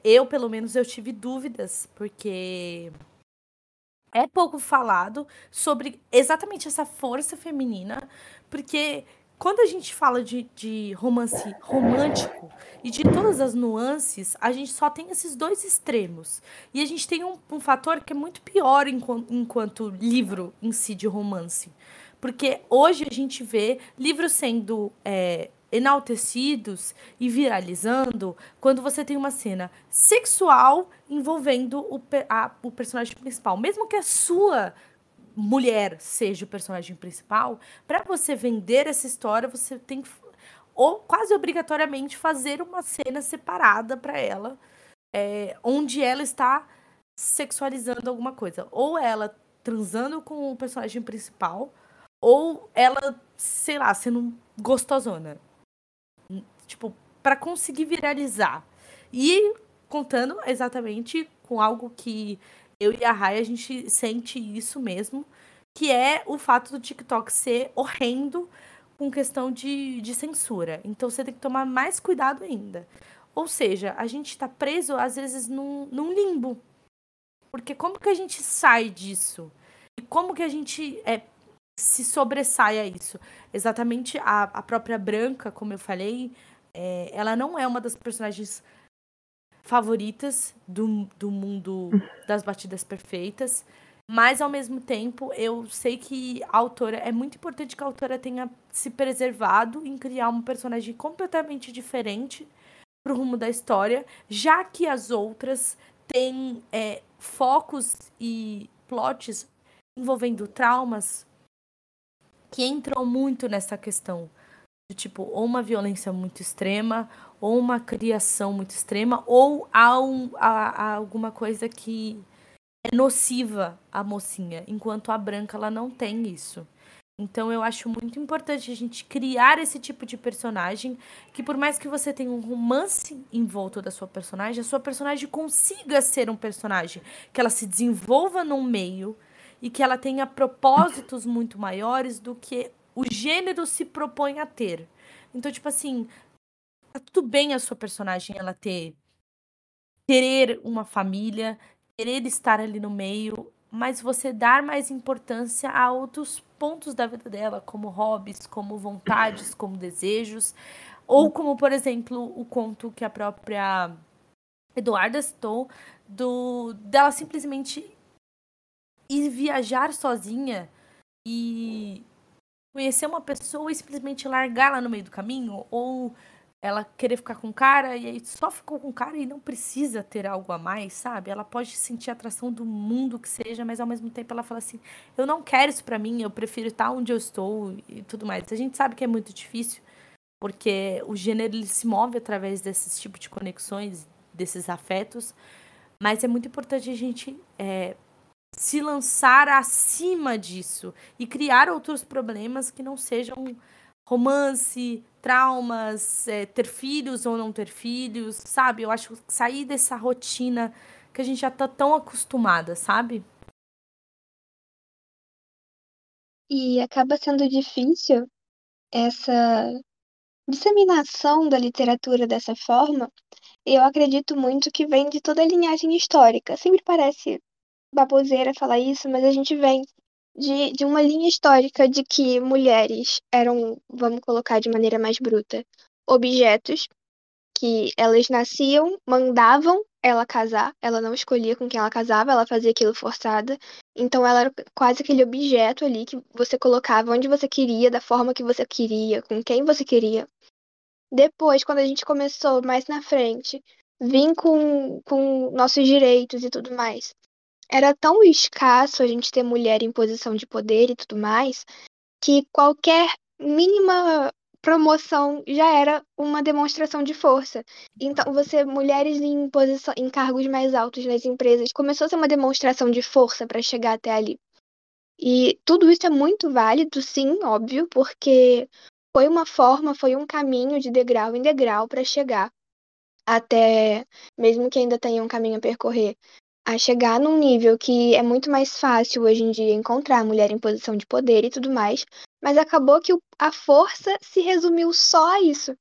Eu, pelo menos, eu tive dúvidas, porque é pouco falado sobre exatamente essa força feminina, porque quando a gente fala de, de romance romântico e de todas as nuances, a gente só tem esses dois extremos. E a gente tem um, um fator que é muito pior enquanto, enquanto livro em si de romance. Porque hoje a gente vê livros sendo é, enaltecidos e viralizando quando você tem uma cena sexual envolvendo o, a, o personagem principal. Mesmo que a sua mulher seja o personagem principal, para você vender essa história, você tem que ou quase obrigatoriamente fazer uma cena separada para ela, é, onde ela está sexualizando alguma coisa, ou ela transando com o personagem principal, ou ela, sei lá, sendo gostosona. Tipo, para conseguir viralizar. E contando exatamente com algo que eu e a Rai, a gente sente isso mesmo, que é o fato do TikTok ser horrendo com questão de, de censura. Então você tem que tomar mais cuidado ainda. Ou seja, a gente está preso, às vezes, num, num limbo. Porque como que a gente sai disso? E como que a gente é, se sobressai a isso? Exatamente a, a própria Branca, como eu falei, é, ela não é uma das personagens favoritas do, do mundo das batidas perfeitas. Mas, ao mesmo tempo, eu sei que a autora. É muito importante que a autora tenha se preservado em criar um personagem completamente diferente pro rumo da história, já que as outras têm é, focos e plots envolvendo traumas que entram muito nessa questão. Tipo, ou uma violência muito extrema, ou uma criação muito extrema, ou há, um, há, há alguma coisa que é nociva à mocinha, enquanto a branca ela não tem isso. Então eu acho muito importante a gente criar esse tipo de personagem que por mais que você tenha um romance em volta da sua personagem, a sua personagem consiga ser um personagem que ela se desenvolva num meio e que ela tenha propósitos muito maiores do que o gênero se propõe a ter. Então, tipo assim, tá tudo bem a sua personagem ela ter querer uma família, querer estar ali no meio, mas você dar mais importância a outros pontos da vida dela, como hobbies, como vontades, como desejos, ou como, por exemplo, o conto que a própria Eduarda citou do dela simplesmente ir viajar sozinha e conhecer uma pessoa e simplesmente largar lá no meio do caminho, ou ela querer ficar com cara e aí só ficou com cara e não precisa ter algo a mais, sabe? Ela pode sentir atração do mundo que seja, mas ao mesmo tempo ela fala assim: eu não quero isso para mim, eu prefiro estar onde eu estou e tudo mais. A gente sabe que é muito difícil, porque o gênero ele se move através desses tipos de conexões, desses afetos, mas é muito importante a gente é, se lançar acima disso e criar outros problemas que não sejam romance, traumas, é, ter filhos ou não ter filhos, sabe? Eu acho que sair dessa rotina que a gente já tá tão acostumada, sabe? E acaba sendo difícil essa disseminação da literatura dessa forma. Eu acredito muito que vem de toda a linhagem histórica. Sempre parece baboseira falar isso, mas a gente vem de, de uma linha histórica de que mulheres eram, vamos colocar de maneira mais bruta, objetos que elas nasciam, mandavam ela casar, ela não escolhia com quem ela casava, ela fazia aquilo forçada. Então ela era quase aquele objeto ali que você colocava onde você queria, da forma que você queria, com quem você queria. Depois, quando a gente começou mais na frente, vir com, com nossos direitos e tudo mais. Era tão escasso a gente ter mulher em posição de poder e tudo mais, que qualquer mínima promoção já era uma demonstração de força. Então, você, mulheres em posição, em cargos mais altos nas empresas, começou a ser uma demonstração de força para chegar até ali. E tudo isso é muito válido, sim, óbvio, porque foi uma forma, foi um caminho de degrau em degrau para chegar até, mesmo que ainda tenha um caminho a percorrer, a chegar num nível que é muito mais fácil hoje em dia encontrar mulher em posição de poder e tudo mais, mas acabou que a força se resumiu só a isso.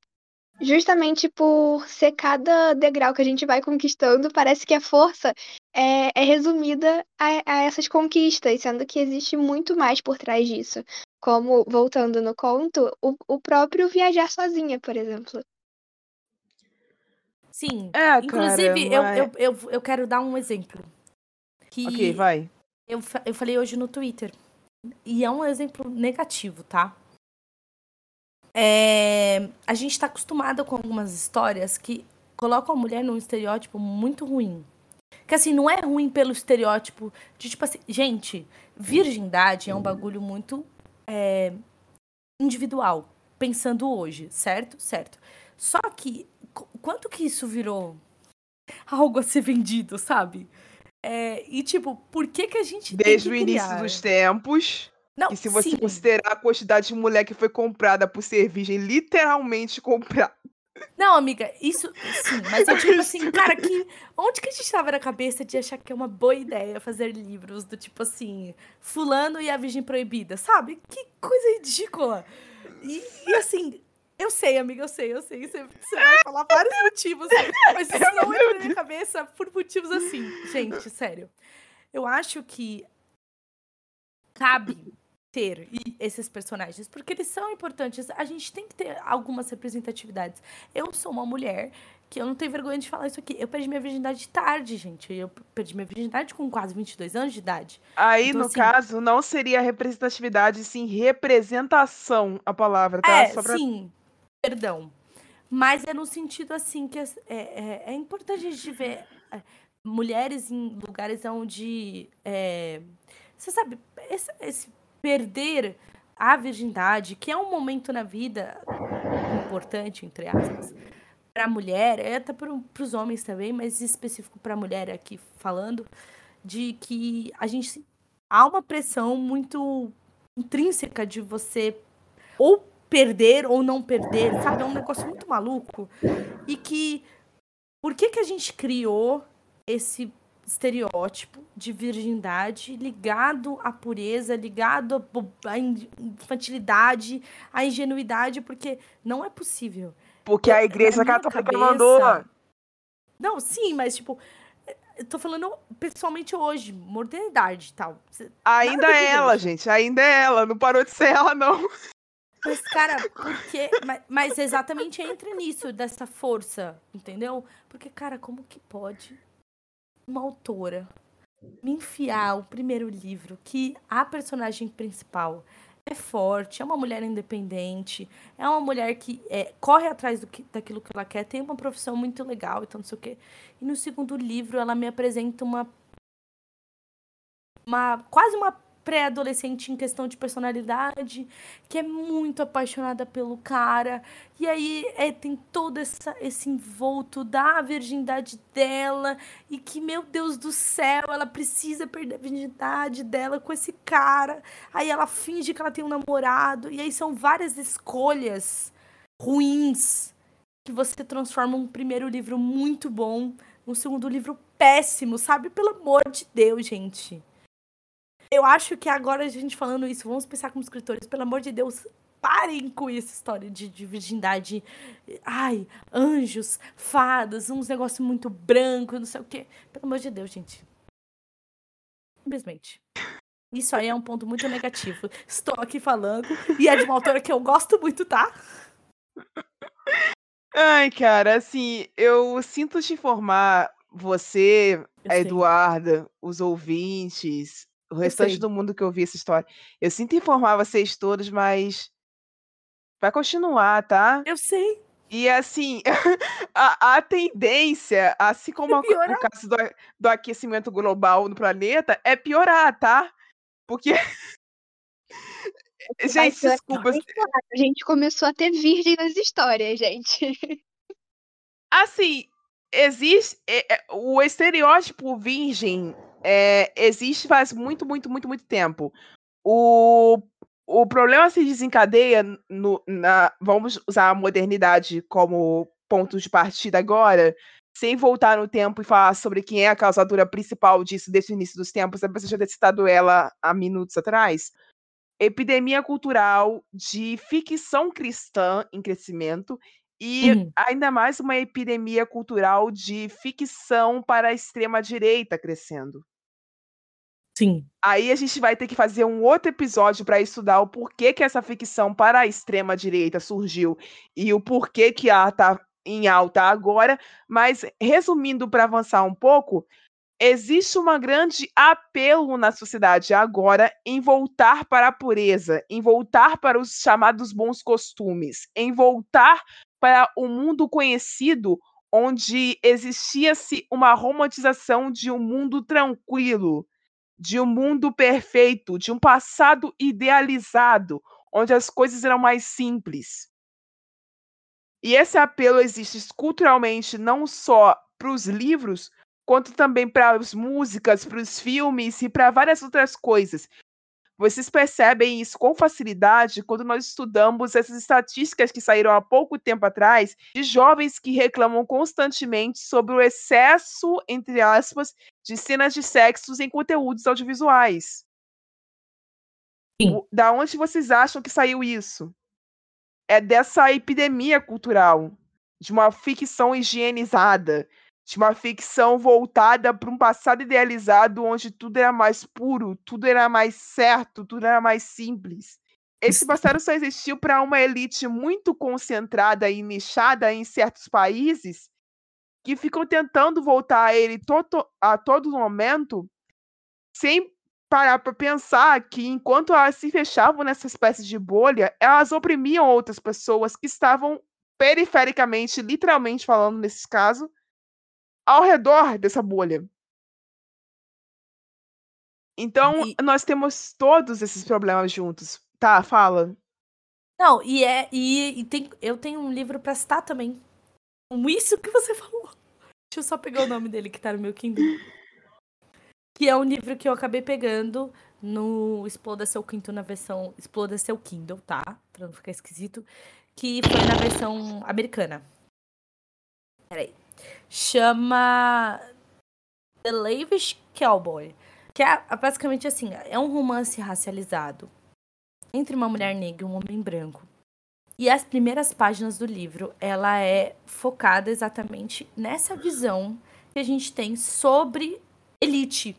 Justamente por ser cada degrau que a gente vai conquistando, parece que a força é, é resumida a, a essas conquistas, sendo que existe muito mais por trás disso. Como, voltando no conto, o, o próprio viajar sozinha, por exemplo. Sim. É, Inclusive, cara, eu, mas- eu, eu, eu quero dar um exemplo. Que Ok, vai. eu, eu falei hoje no Twitter. E é um exemplo negativo, tá? É, a gente tá acostumada com algumas histórias que colocam a mulher num estereótipo muito ruim. Que assim, não é ruim pelo estereótipo de tipo assim, gente, virgindade é um bagulho muito é, individual, pensando hoje, certo? Certo. Só que qu- quanto que isso virou algo a ser vendido, sabe? É, e tipo, por que que a gente Desde o início dos tempos. Não, E se você sim. considerar a quantidade de mulher que foi comprada por ser virgem, literalmente comprada. Não, amiga, isso sim, mas eu tipo assim, cara, que onde que a gente tava na cabeça de achar que é uma boa ideia fazer livros do tipo assim, fulano e a virgem proibida, sabe? Que coisa ridícula. E, e, assim, eu sei, amiga, eu sei, eu sei, você, você vai falar vários motivos, mas isso não entra na minha cabeça por motivos assim. Gente, sério. Eu acho que cabe ter esses personagens, porque eles são importantes. A gente tem que ter algumas representatividades. Eu sou uma mulher que eu não tenho vergonha de falar isso aqui. Eu perdi minha virgindade tarde, gente. Eu perdi minha virgindade com quase 22 anos de idade. Aí, Então, no assim- caso, não seria representatividade, sim representação a palavra, tá? É, Só pra... sim, perdão. Mas é no sentido assim que é, é, é importante a gente ver é, mulheres em lugares onde. é, você sabe, esse, esse perder a virgindade, que é um momento na vida importante, entre aspas, para a mulher, é até para os homens também, mas específico para a mulher aqui falando, de que a gente. Há uma pressão muito intrínseca de você ou perder ou não perder, sabe? É um negócio muito maluco. E que. Por que, que a gente criou esse estereótipo de virgindade ligado à pureza, ligado à infantilidade, à ingenuidade? Porque não é possível. Porque a na igreja católica cabeça- mandou. Não, sim, mas tipo. Eu tô falando pessoalmente hoje, modernidade e tal. Ainda é ela, gente. Ainda é ela. Não parou de ser ela, não. Mas, cara, porque. Mas, exatamente entra nisso, dessa força, entendeu? Porque, cara, como que pode uma autora me enfiar o primeiro livro que a personagem principal é forte, é uma mulher independente, é uma mulher que é, corre atrás do que, daquilo que ela quer, tem uma profissão muito legal, então não sei o quê. E no segundo livro ela me apresenta uma. uma quase uma pré-adolescente em questão de personalidade, que é muito apaixonada pelo cara. E aí é, tem todo essa, esse envolto da virgindade dela. E que, meu Deus do céu, ela precisa perder a virgindade dela com esse cara. Aí ela finge que ela tem um namorado. E aí são várias escolhas ruins que você transforma um primeiro livro muito bom num segundo livro péssimo, sabe? Pelo amor de Deus, gente. Eu acho que agora a gente falando isso, vamos pensar como escritores, pelo amor de Deus, parem com essa história de, de virgindade. Ai, anjos, fadas, uns negócios muito brancos, não sei o quê. Pelo amor de Deus, gente. Simplesmente. Isso aí é um ponto muito negativo. Estou aqui falando, e é de uma autora que eu gosto muito, tá? Ai, cara, assim, eu sinto te informar, você, Eu a sei. Eduarda, os ouvintes, o restante do mundo que ouvi essa história. Eu sinto informar vocês todos, mas vai continuar, tá? Eu sei. E assim, a, a tendência, assim como o caso do, do aquecimento global no planeta, é piorar, tá? Porque. gente, desculpa. A gente começou a ter virgem nas histórias, gente. Assim, existe. É, é, o estereótipo virgem é, existe faz muito, muito, muito, muito tempo. O o problema se desencadeia no, na. Vamos usar a modernidade como ponto de partida agora, sem voltar no tempo e falar sobre quem é a causadora principal disso desde o início dos tempos, apesar de já ter citado ela há minutos atrás. Epidemia cultural de ficção cristã em crescimento e uhum. ainda mais uma epidemia cultural de ficção para a extrema direita crescendo. Sim. Aí a gente vai ter que fazer um outro episódio para estudar o porquê que essa ficção para a extrema direita surgiu e o porquê que ela está em alta agora, mas resumindo para avançar um pouco, existe um grande apelo na sociedade agora em voltar para a pureza, em voltar para os chamados bons costumes, em voltar para o mundo conhecido onde existia-se uma romantização de um mundo tranquilo, de um mundo perfeito, de um passado idealizado, onde as coisas eram mais simples. E esse apelo existe culturalmente não só para os livros, quanto também para as músicas, para os filmes e para várias outras coisas. Vocês percebem isso com facilidade quando nós estudamos essas estatísticas que saíram há pouco tempo atrás de jovens que reclamam constantemente sobre o excesso, entre aspas, de cenas de sexos em conteúdos audiovisuais. Sim. Da onde vocês acham que saiu isso? É dessa epidemia cultural, de uma ficção higienizada, de uma ficção voltada para um passado idealizado onde tudo era mais puro, tudo era mais certo, tudo era mais simples. Esse passado só existiu para uma elite muito concentrada e nichada em certos países que ficam tentando voltar a ele todo, a todo momento sem parar para pensar que enquanto elas se fechavam nessa espécie de bolha, elas oprimiam outras pessoas que estavam perifericamente, literalmente falando nesse caso, ao redor dessa bolha. Então, e... nós temos todos esses problemas juntos. Tá, fala. Não, e é. E, e tem, eu tenho um livro pra citar também. Isso que você falou. Deixa eu só pegar o nome dele que tá no meu Kindle. Que é um livro que eu acabei pegando no Exploda Seu Quinto na versão. Exploda Seu Kindle, tá? Pra não ficar esquisito. Que foi na versão americana. Peraí chama The Lavish Cowboy. Que é basicamente assim, é um romance racializado entre uma mulher negra e um homem branco. E as primeiras páginas do livro, ela é focada exatamente nessa visão que a gente tem sobre elite.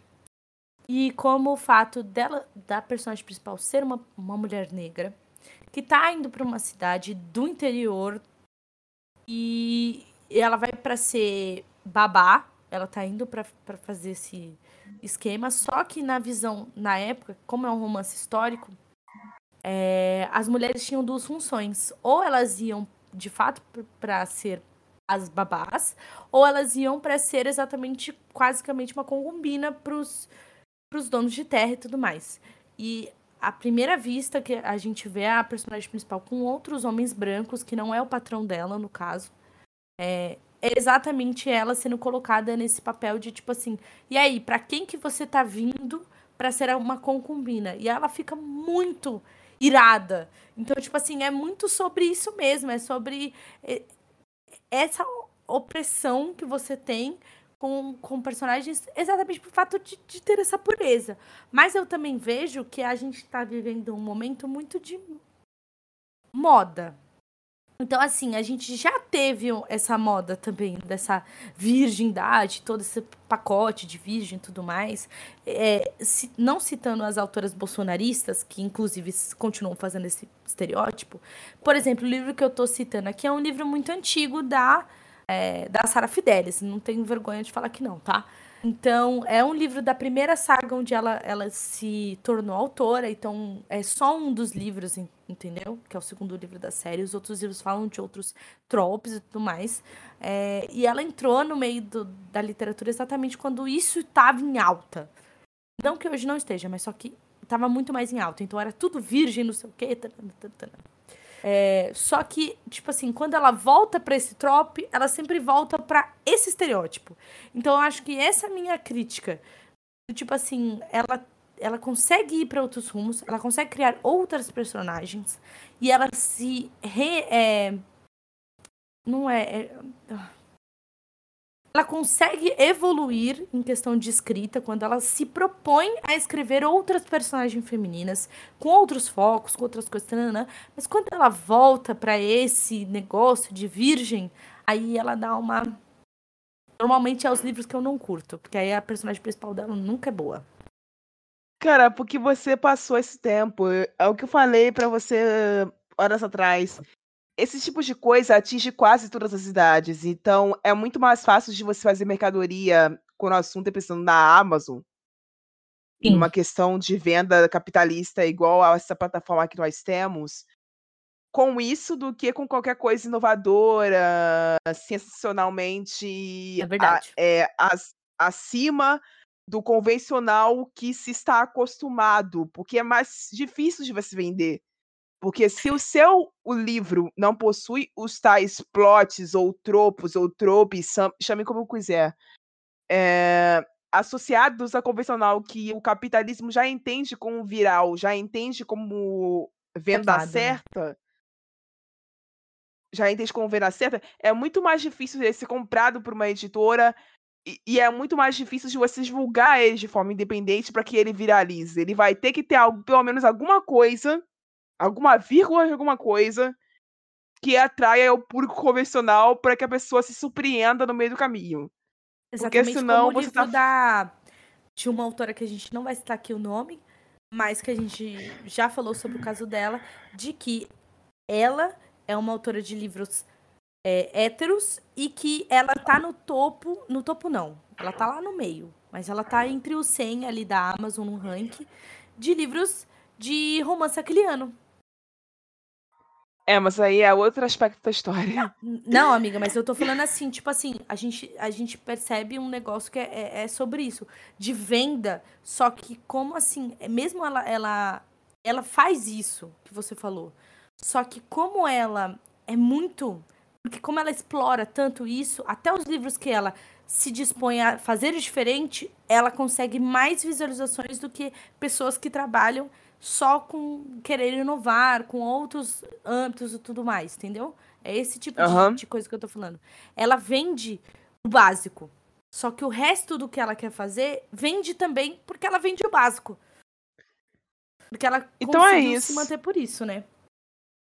E como o fato dela, da personagem principal ser uma, uma mulher negra, que tá indo para uma cidade do interior e ela vai para ser babá, ela tá indo para fazer esse esquema, só que na visão, na época, como é um romance histórico, é, as mulheres tinham duas funções. Ou elas iam, de fato, para ser as babás, ou elas iam para ser exatamente, basicamente, uma concubina pros, pros donos de terra e tudo mais. E a primeira vista que a gente vê a personagem principal com outros homens brancos, que não é o patrão dela, no caso, é, é exatamente ela sendo colocada nesse papel de tipo assim, e aí, para quem que você tá vindo para ser uma concubina? E ela fica muito irada. Então, tipo assim, é muito sobre isso mesmo, é sobre é, essa opressão que você tem com, com personagens exatamente por fato de, de ter essa pureza. Mas eu também vejo que a gente está vivendo um momento muito de moda. Então, assim, a gente já teve essa moda também, dessa virgindade, todo esse pacote de virgem e tudo mais. É, se, não citando as autoras bolsonaristas, que inclusive continuam fazendo esse estereótipo. Por exemplo, o livro que eu estou citando aqui é um livro muito antigo da, é, da Sara Fidelis. Não tenho vergonha de falar que não, tá? Então, é um livro da primeira saga onde ela, ela se tornou autora. Então, é só um dos livros, entendeu? Que é o segundo livro da série. Os outros livros falam de outros tropes e tudo mais. É, e ela entrou no meio do, da literatura exatamente quando isso estava em alta. Não que hoje não esteja, mas só que estava muito mais em alta. Então, era tudo virgem, não sei o quê. Tarana, tarana. É, só que, tipo assim, quando ela volta para esse trope, ela sempre volta para esse estereótipo. Então eu acho que essa é a minha crítica. Tipo assim, ela ela consegue ir para outros rumos, ela consegue criar outras personagens e ela se re, é, não é, é ela consegue evoluir em questão de escrita quando ela se propõe a escrever outras personagens femininas com outros focos, com outras coisas, mas quando ela volta para esse negócio de virgem, aí ela dá uma normalmente é os livros que eu não curto, porque aí a personagem principal dela nunca é boa. Cara, porque você passou esse tempo, é o que eu falei para você horas atrás esse tipo de coisa atinge quase todas as idades, então é muito mais fácil de você fazer mercadoria quando o assunto é pensando na Amazon, Sim. uma questão de venda capitalista igual a essa plataforma que nós temos, com isso do que com qualquer coisa inovadora, sensacionalmente é verdade. A, é, as, acima do convencional que se está acostumado, porque é mais difícil de você vender. Porque se o seu o livro não possui os tais plots ou tropos ou tropes, chame como quiser, é, associados a convencional que o capitalismo já entende como viral, já entende como venda Errado, né? certa, né? já entende como venda certa, é muito mais difícil de ser comprado por uma editora e, e é muito mais difícil de você divulgar ele de forma independente para que ele viralize. Ele vai ter que ter algo, pelo menos alguma coisa alguma vírgula de alguma coisa que atraia o público convencional para que a pessoa se surpreenda no meio do caminho. Exatamente Porque senão como o livro tá... da... de uma autora que a gente não vai citar aqui o nome, mas que a gente já falou sobre o caso dela, de que ela é uma autora de livros é, héteros e que ela tá no topo, no topo não, ela tá lá no meio, mas ela tá entre os 100 ali da Amazon no ranking de livros de romance aquiliano. É, mas aí é outro aspecto da história. Não, amiga, mas eu tô falando assim, tipo assim, a gente, a gente percebe um negócio que é, é, é sobre isso, de venda, só que como assim, é, mesmo ela, ela, ela faz isso que você falou, só que como ela é muito, porque como ela explora tanto isso, até os livros que ela se dispõe a fazer diferente, ela consegue mais visualizações do que pessoas que trabalham só com querer inovar, com outros âmbitos e tudo mais, entendeu? É esse tipo uhum. de, de, coisa que eu tô falando. Ela vende o básico. Só que o resto do que ela quer fazer vende também porque ela vende o básico. Porque ela então é isso. se manter por isso, né?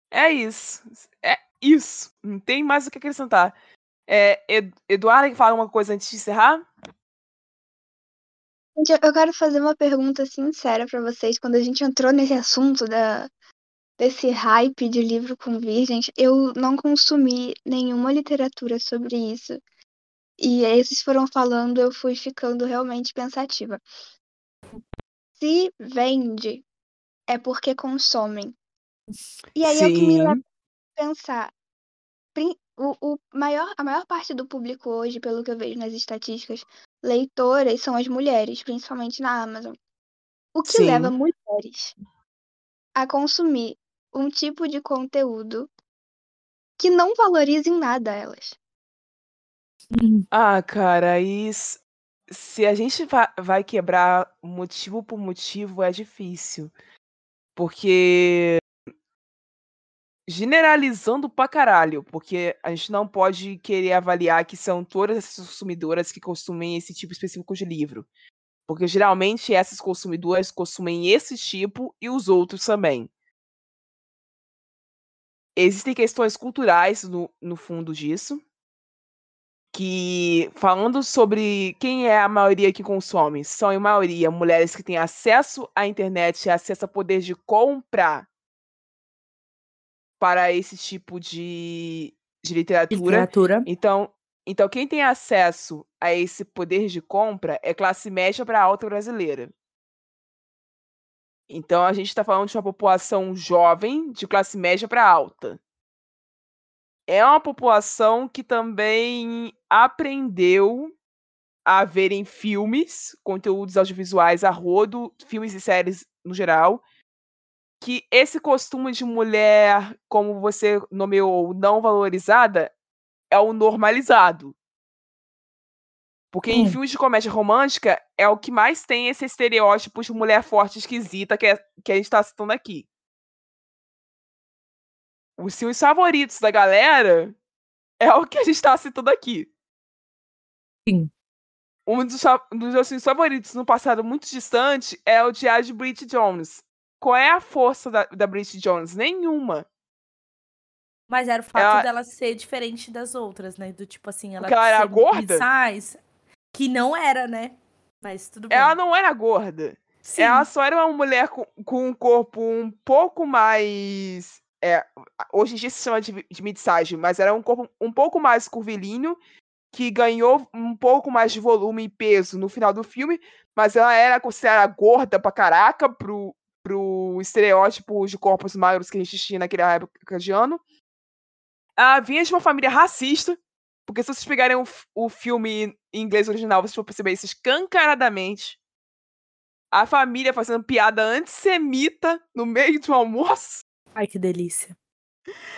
É isso. É isso. Não tem mais o que acrescentar. É, Eduardo, fala uma coisa antes de encerrar? Gente, eu quero fazer uma pergunta sincera para vocês. Quando a gente entrou nesse assunto da, desse hype de livro com virgens, eu não consumi nenhuma literatura sobre isso. E aí vocês foram falando, eu fui ficando realmente pensativa. Se vende, é porque consomem. E aí Sim. é o que me leva a pensar. O, o maior, a maior parte do público hoje, pelo que eu vejo nas estatísticas, leitoras são as mulheres, principalmente na Amazon. O que Sim. leva mulheres a consumir um tipo de conteúdo que não valoriza em nada elas. Ah, cara, isso. Se a gente vai quebrar motivo por motivo, é difícil. Porque generalizando pra caralho, porque a gente não pode querer avaliar que são todas essas consumidoras que consumem esse tipo específico de livro. Porque geralmente essas consumidoras consumem esse tipo e os outros também. Existem questões culturais no, no fundo disso. Que, falando sobre quem é a maioria que consome, são em maioria mulheres que têm acesso à internet, acesso a poder de comprar para esse tipo de, de literatura. literatura. Então, Então, quem tem acesso a esse poder de compra é classe média para alta brasileira. Então, a gente está falando de uma população jovem, de classe média para alta. É uma população que também aprendeu a verem filmes, conteúdos audiovisuais a rodo, filmes e séries no geral, que esse costume de mulher, como você nomeou, não valorizada, é o normalizado. Porque em filmes de comédia romântica é o que mais tem esse estereótipo de mulher forte esquisita que, é, que a gente tá citando aqui. Os filmes favoritos da galera é o que a gente tá citando aqui. Sim. Um dos, um dos meus filmes favoritos no passado muito distante é o Diário de Bridget Jones. Qual é a força da, da Bridget Jones? Nenhuma. Mas era o fato ela... dela ser diferente das outras, né? Do tipo assim, ela, Porque ela era gorda? Size, que não era, né? Mas tudo bem. Ela não era gorda. Sim. Ela só era uma mulher com, com um corpo um pouco mais. É, hoje em dia se chama de, de mid-size, mas era um corpo um pouco mais curvilíneo, que ganhou um pouco mais de volume e peso no final do filme, mas ela era considerada gorda pra caraca pro, pro estereótipo de corpos magros que a gente tinha naquela época de ano. Ela vinha de uma família racista, porque se vocês pegarem o, o filme em inglês original, vocês vão perceber isso escancaradamente. A família fazendo piada antissemita no meio de um almoço. Ai, que delícia.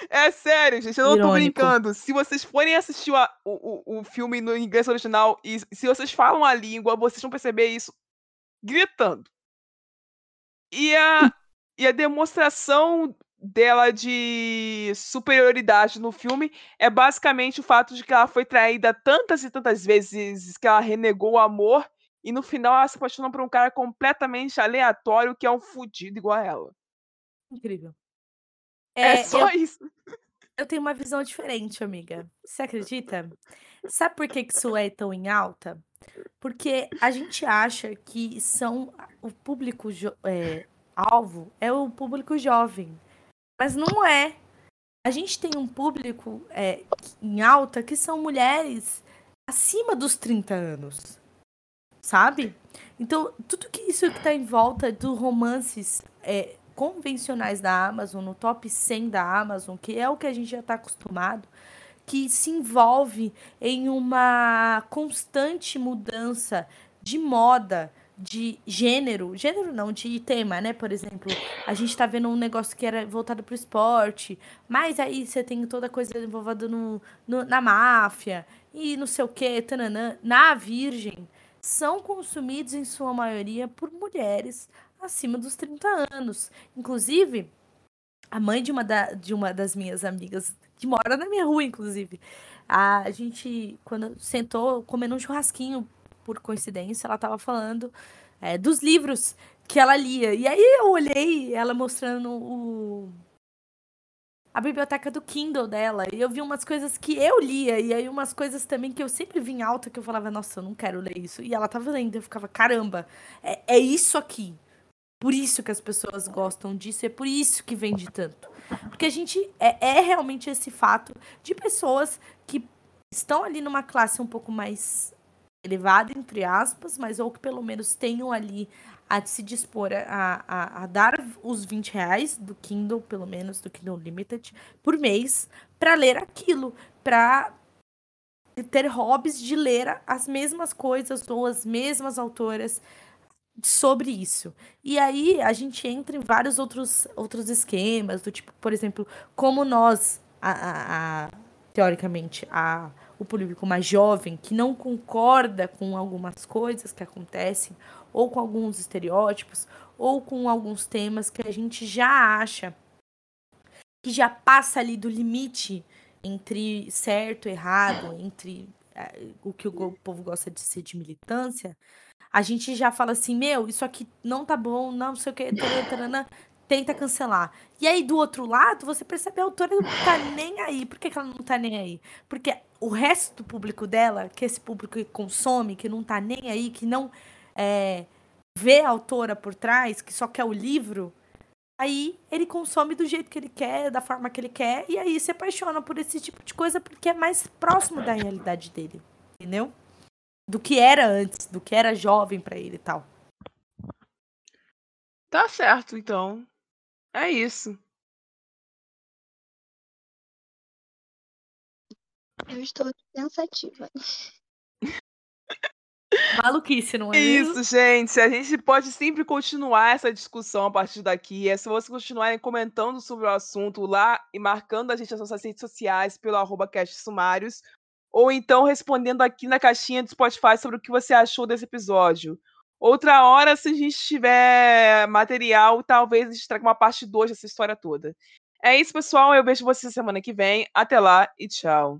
É sério, gente, eu não Irônico. tô brincando. Se vocês forem assistir o, o, o filme no inglês original e se vocês falam a língua, vocês vão perceber isso gritando. E a, e a demonstração dela de superioridade no filme é basicamente o fato de que ela foi traída tantas e tantas vezes que ela renegou o amor e no final ela se apaixonou por um cara completamente aleatório que é um fudido igual a ela. Incrível. É, é só eu, isso. Eu tenho uma visão diferente, amiga. Você acredita? Sabe por que isso é tão em alta? Porque a gente acha que são o público é, alvo é o público jovem. Mas não é. A gente tem um público é, em alta que são mulheres acima dos 30 anos. Sabe? Então, tudo que isso que está em volta dos romances é, convencionais da Amazon, no top 100 da Amazon, que é o que a gente já está acostumado, que se envolve em uma constante mudança de moda, de gênero, gênero não, de tema, né? Por exemplo, a gente tá vendo um negócio que era voltado pro esporte, mas aí você tem toda a coisa envolvida no, no, na máfia e não sei o que, tananã, na Virgem, são consumidos em sua maioria por mulheres acima dos 30 anos. Inclusive, a mãe de uma, da, de uma das minhas amigas, que mora na minha rua, inclusive, a gente, quando sentou comendo um churrasquinho por coincidência, ela estava falando é, dos livros que ela lia. E aí eu olhei ela mostrando o a biblioteca do Kindle dela. E eu vi umas coisas que eu lia. E aí umas coisas também que eu sempre vi em alta que eu falava, nossa, eu não quero ler isso. E ela tava lendo, eu ficava, caramba, é, é isso aqui. Por isso que as pessoas gostam disso, é por isso que vende tanto. Porque a gente é, é realmente esse fato de pessoas que estão ali numa classe um pouco mais elevada, entre aspas, mas ou que pelo menos tenham ali a se dispor a, a, a, dar os 20 reais do Kindle, pelo menos do Kindle Limited, por mês, para ler aquilo, para ter hobbies de ler as mesmas coisas ou as mesmas autoras sobre isso. E aí a gente entra em vários outros, outros esquemas, do tipo, por exemplo, como nós, a, a, a teoricamente, a o público mais jovem que não concorda com algumas coisas que acontecem, ou com alguns estereótipos, ou com alguns temas que a gente já acha que já passa ali do limite entre certo e errado, entre uh, o que o povo gosta de ser de militância, a gente já fala assim, meu, isso aqui não tá bom, não sei o que, taranã, tenta cancelar. E aí, do outro lado, você percebe a autora não tá nem aí. Por que, que ela não tá nem aí? Porque o resto do público dela, que esse público que consome, que não tá nem aí, que não é, vê a autora por trás, que só quer o livro, Aí ele consome do jeito que ele quer, da forma que ele quer, e aí se apaixona por esse tipo de coisa porque é mais próximo da realidade dele, entendeu? Do que era antes, do que era jovem para ele e tal. Tá certo, então. É isso. Eu estou pensativa. Maluquice, não é? Isso, mesmo? gente. A gente pode sempre continuar essa discussão a partir daqui. É só vocês continuarem comentando sobre o assunto lá e marcando a gente nas nossas redes sociais pelo arroba Sumários, ou então respondendo aqui na caixinha do Spotify sobre o que você achou desse episódio. Outra hora, se a gente tiver material, talvez a gente traga uma parte 2 dessa história toda. É isso, pessoal. Eu vejo vocês semana que vem. Até lá e tchau.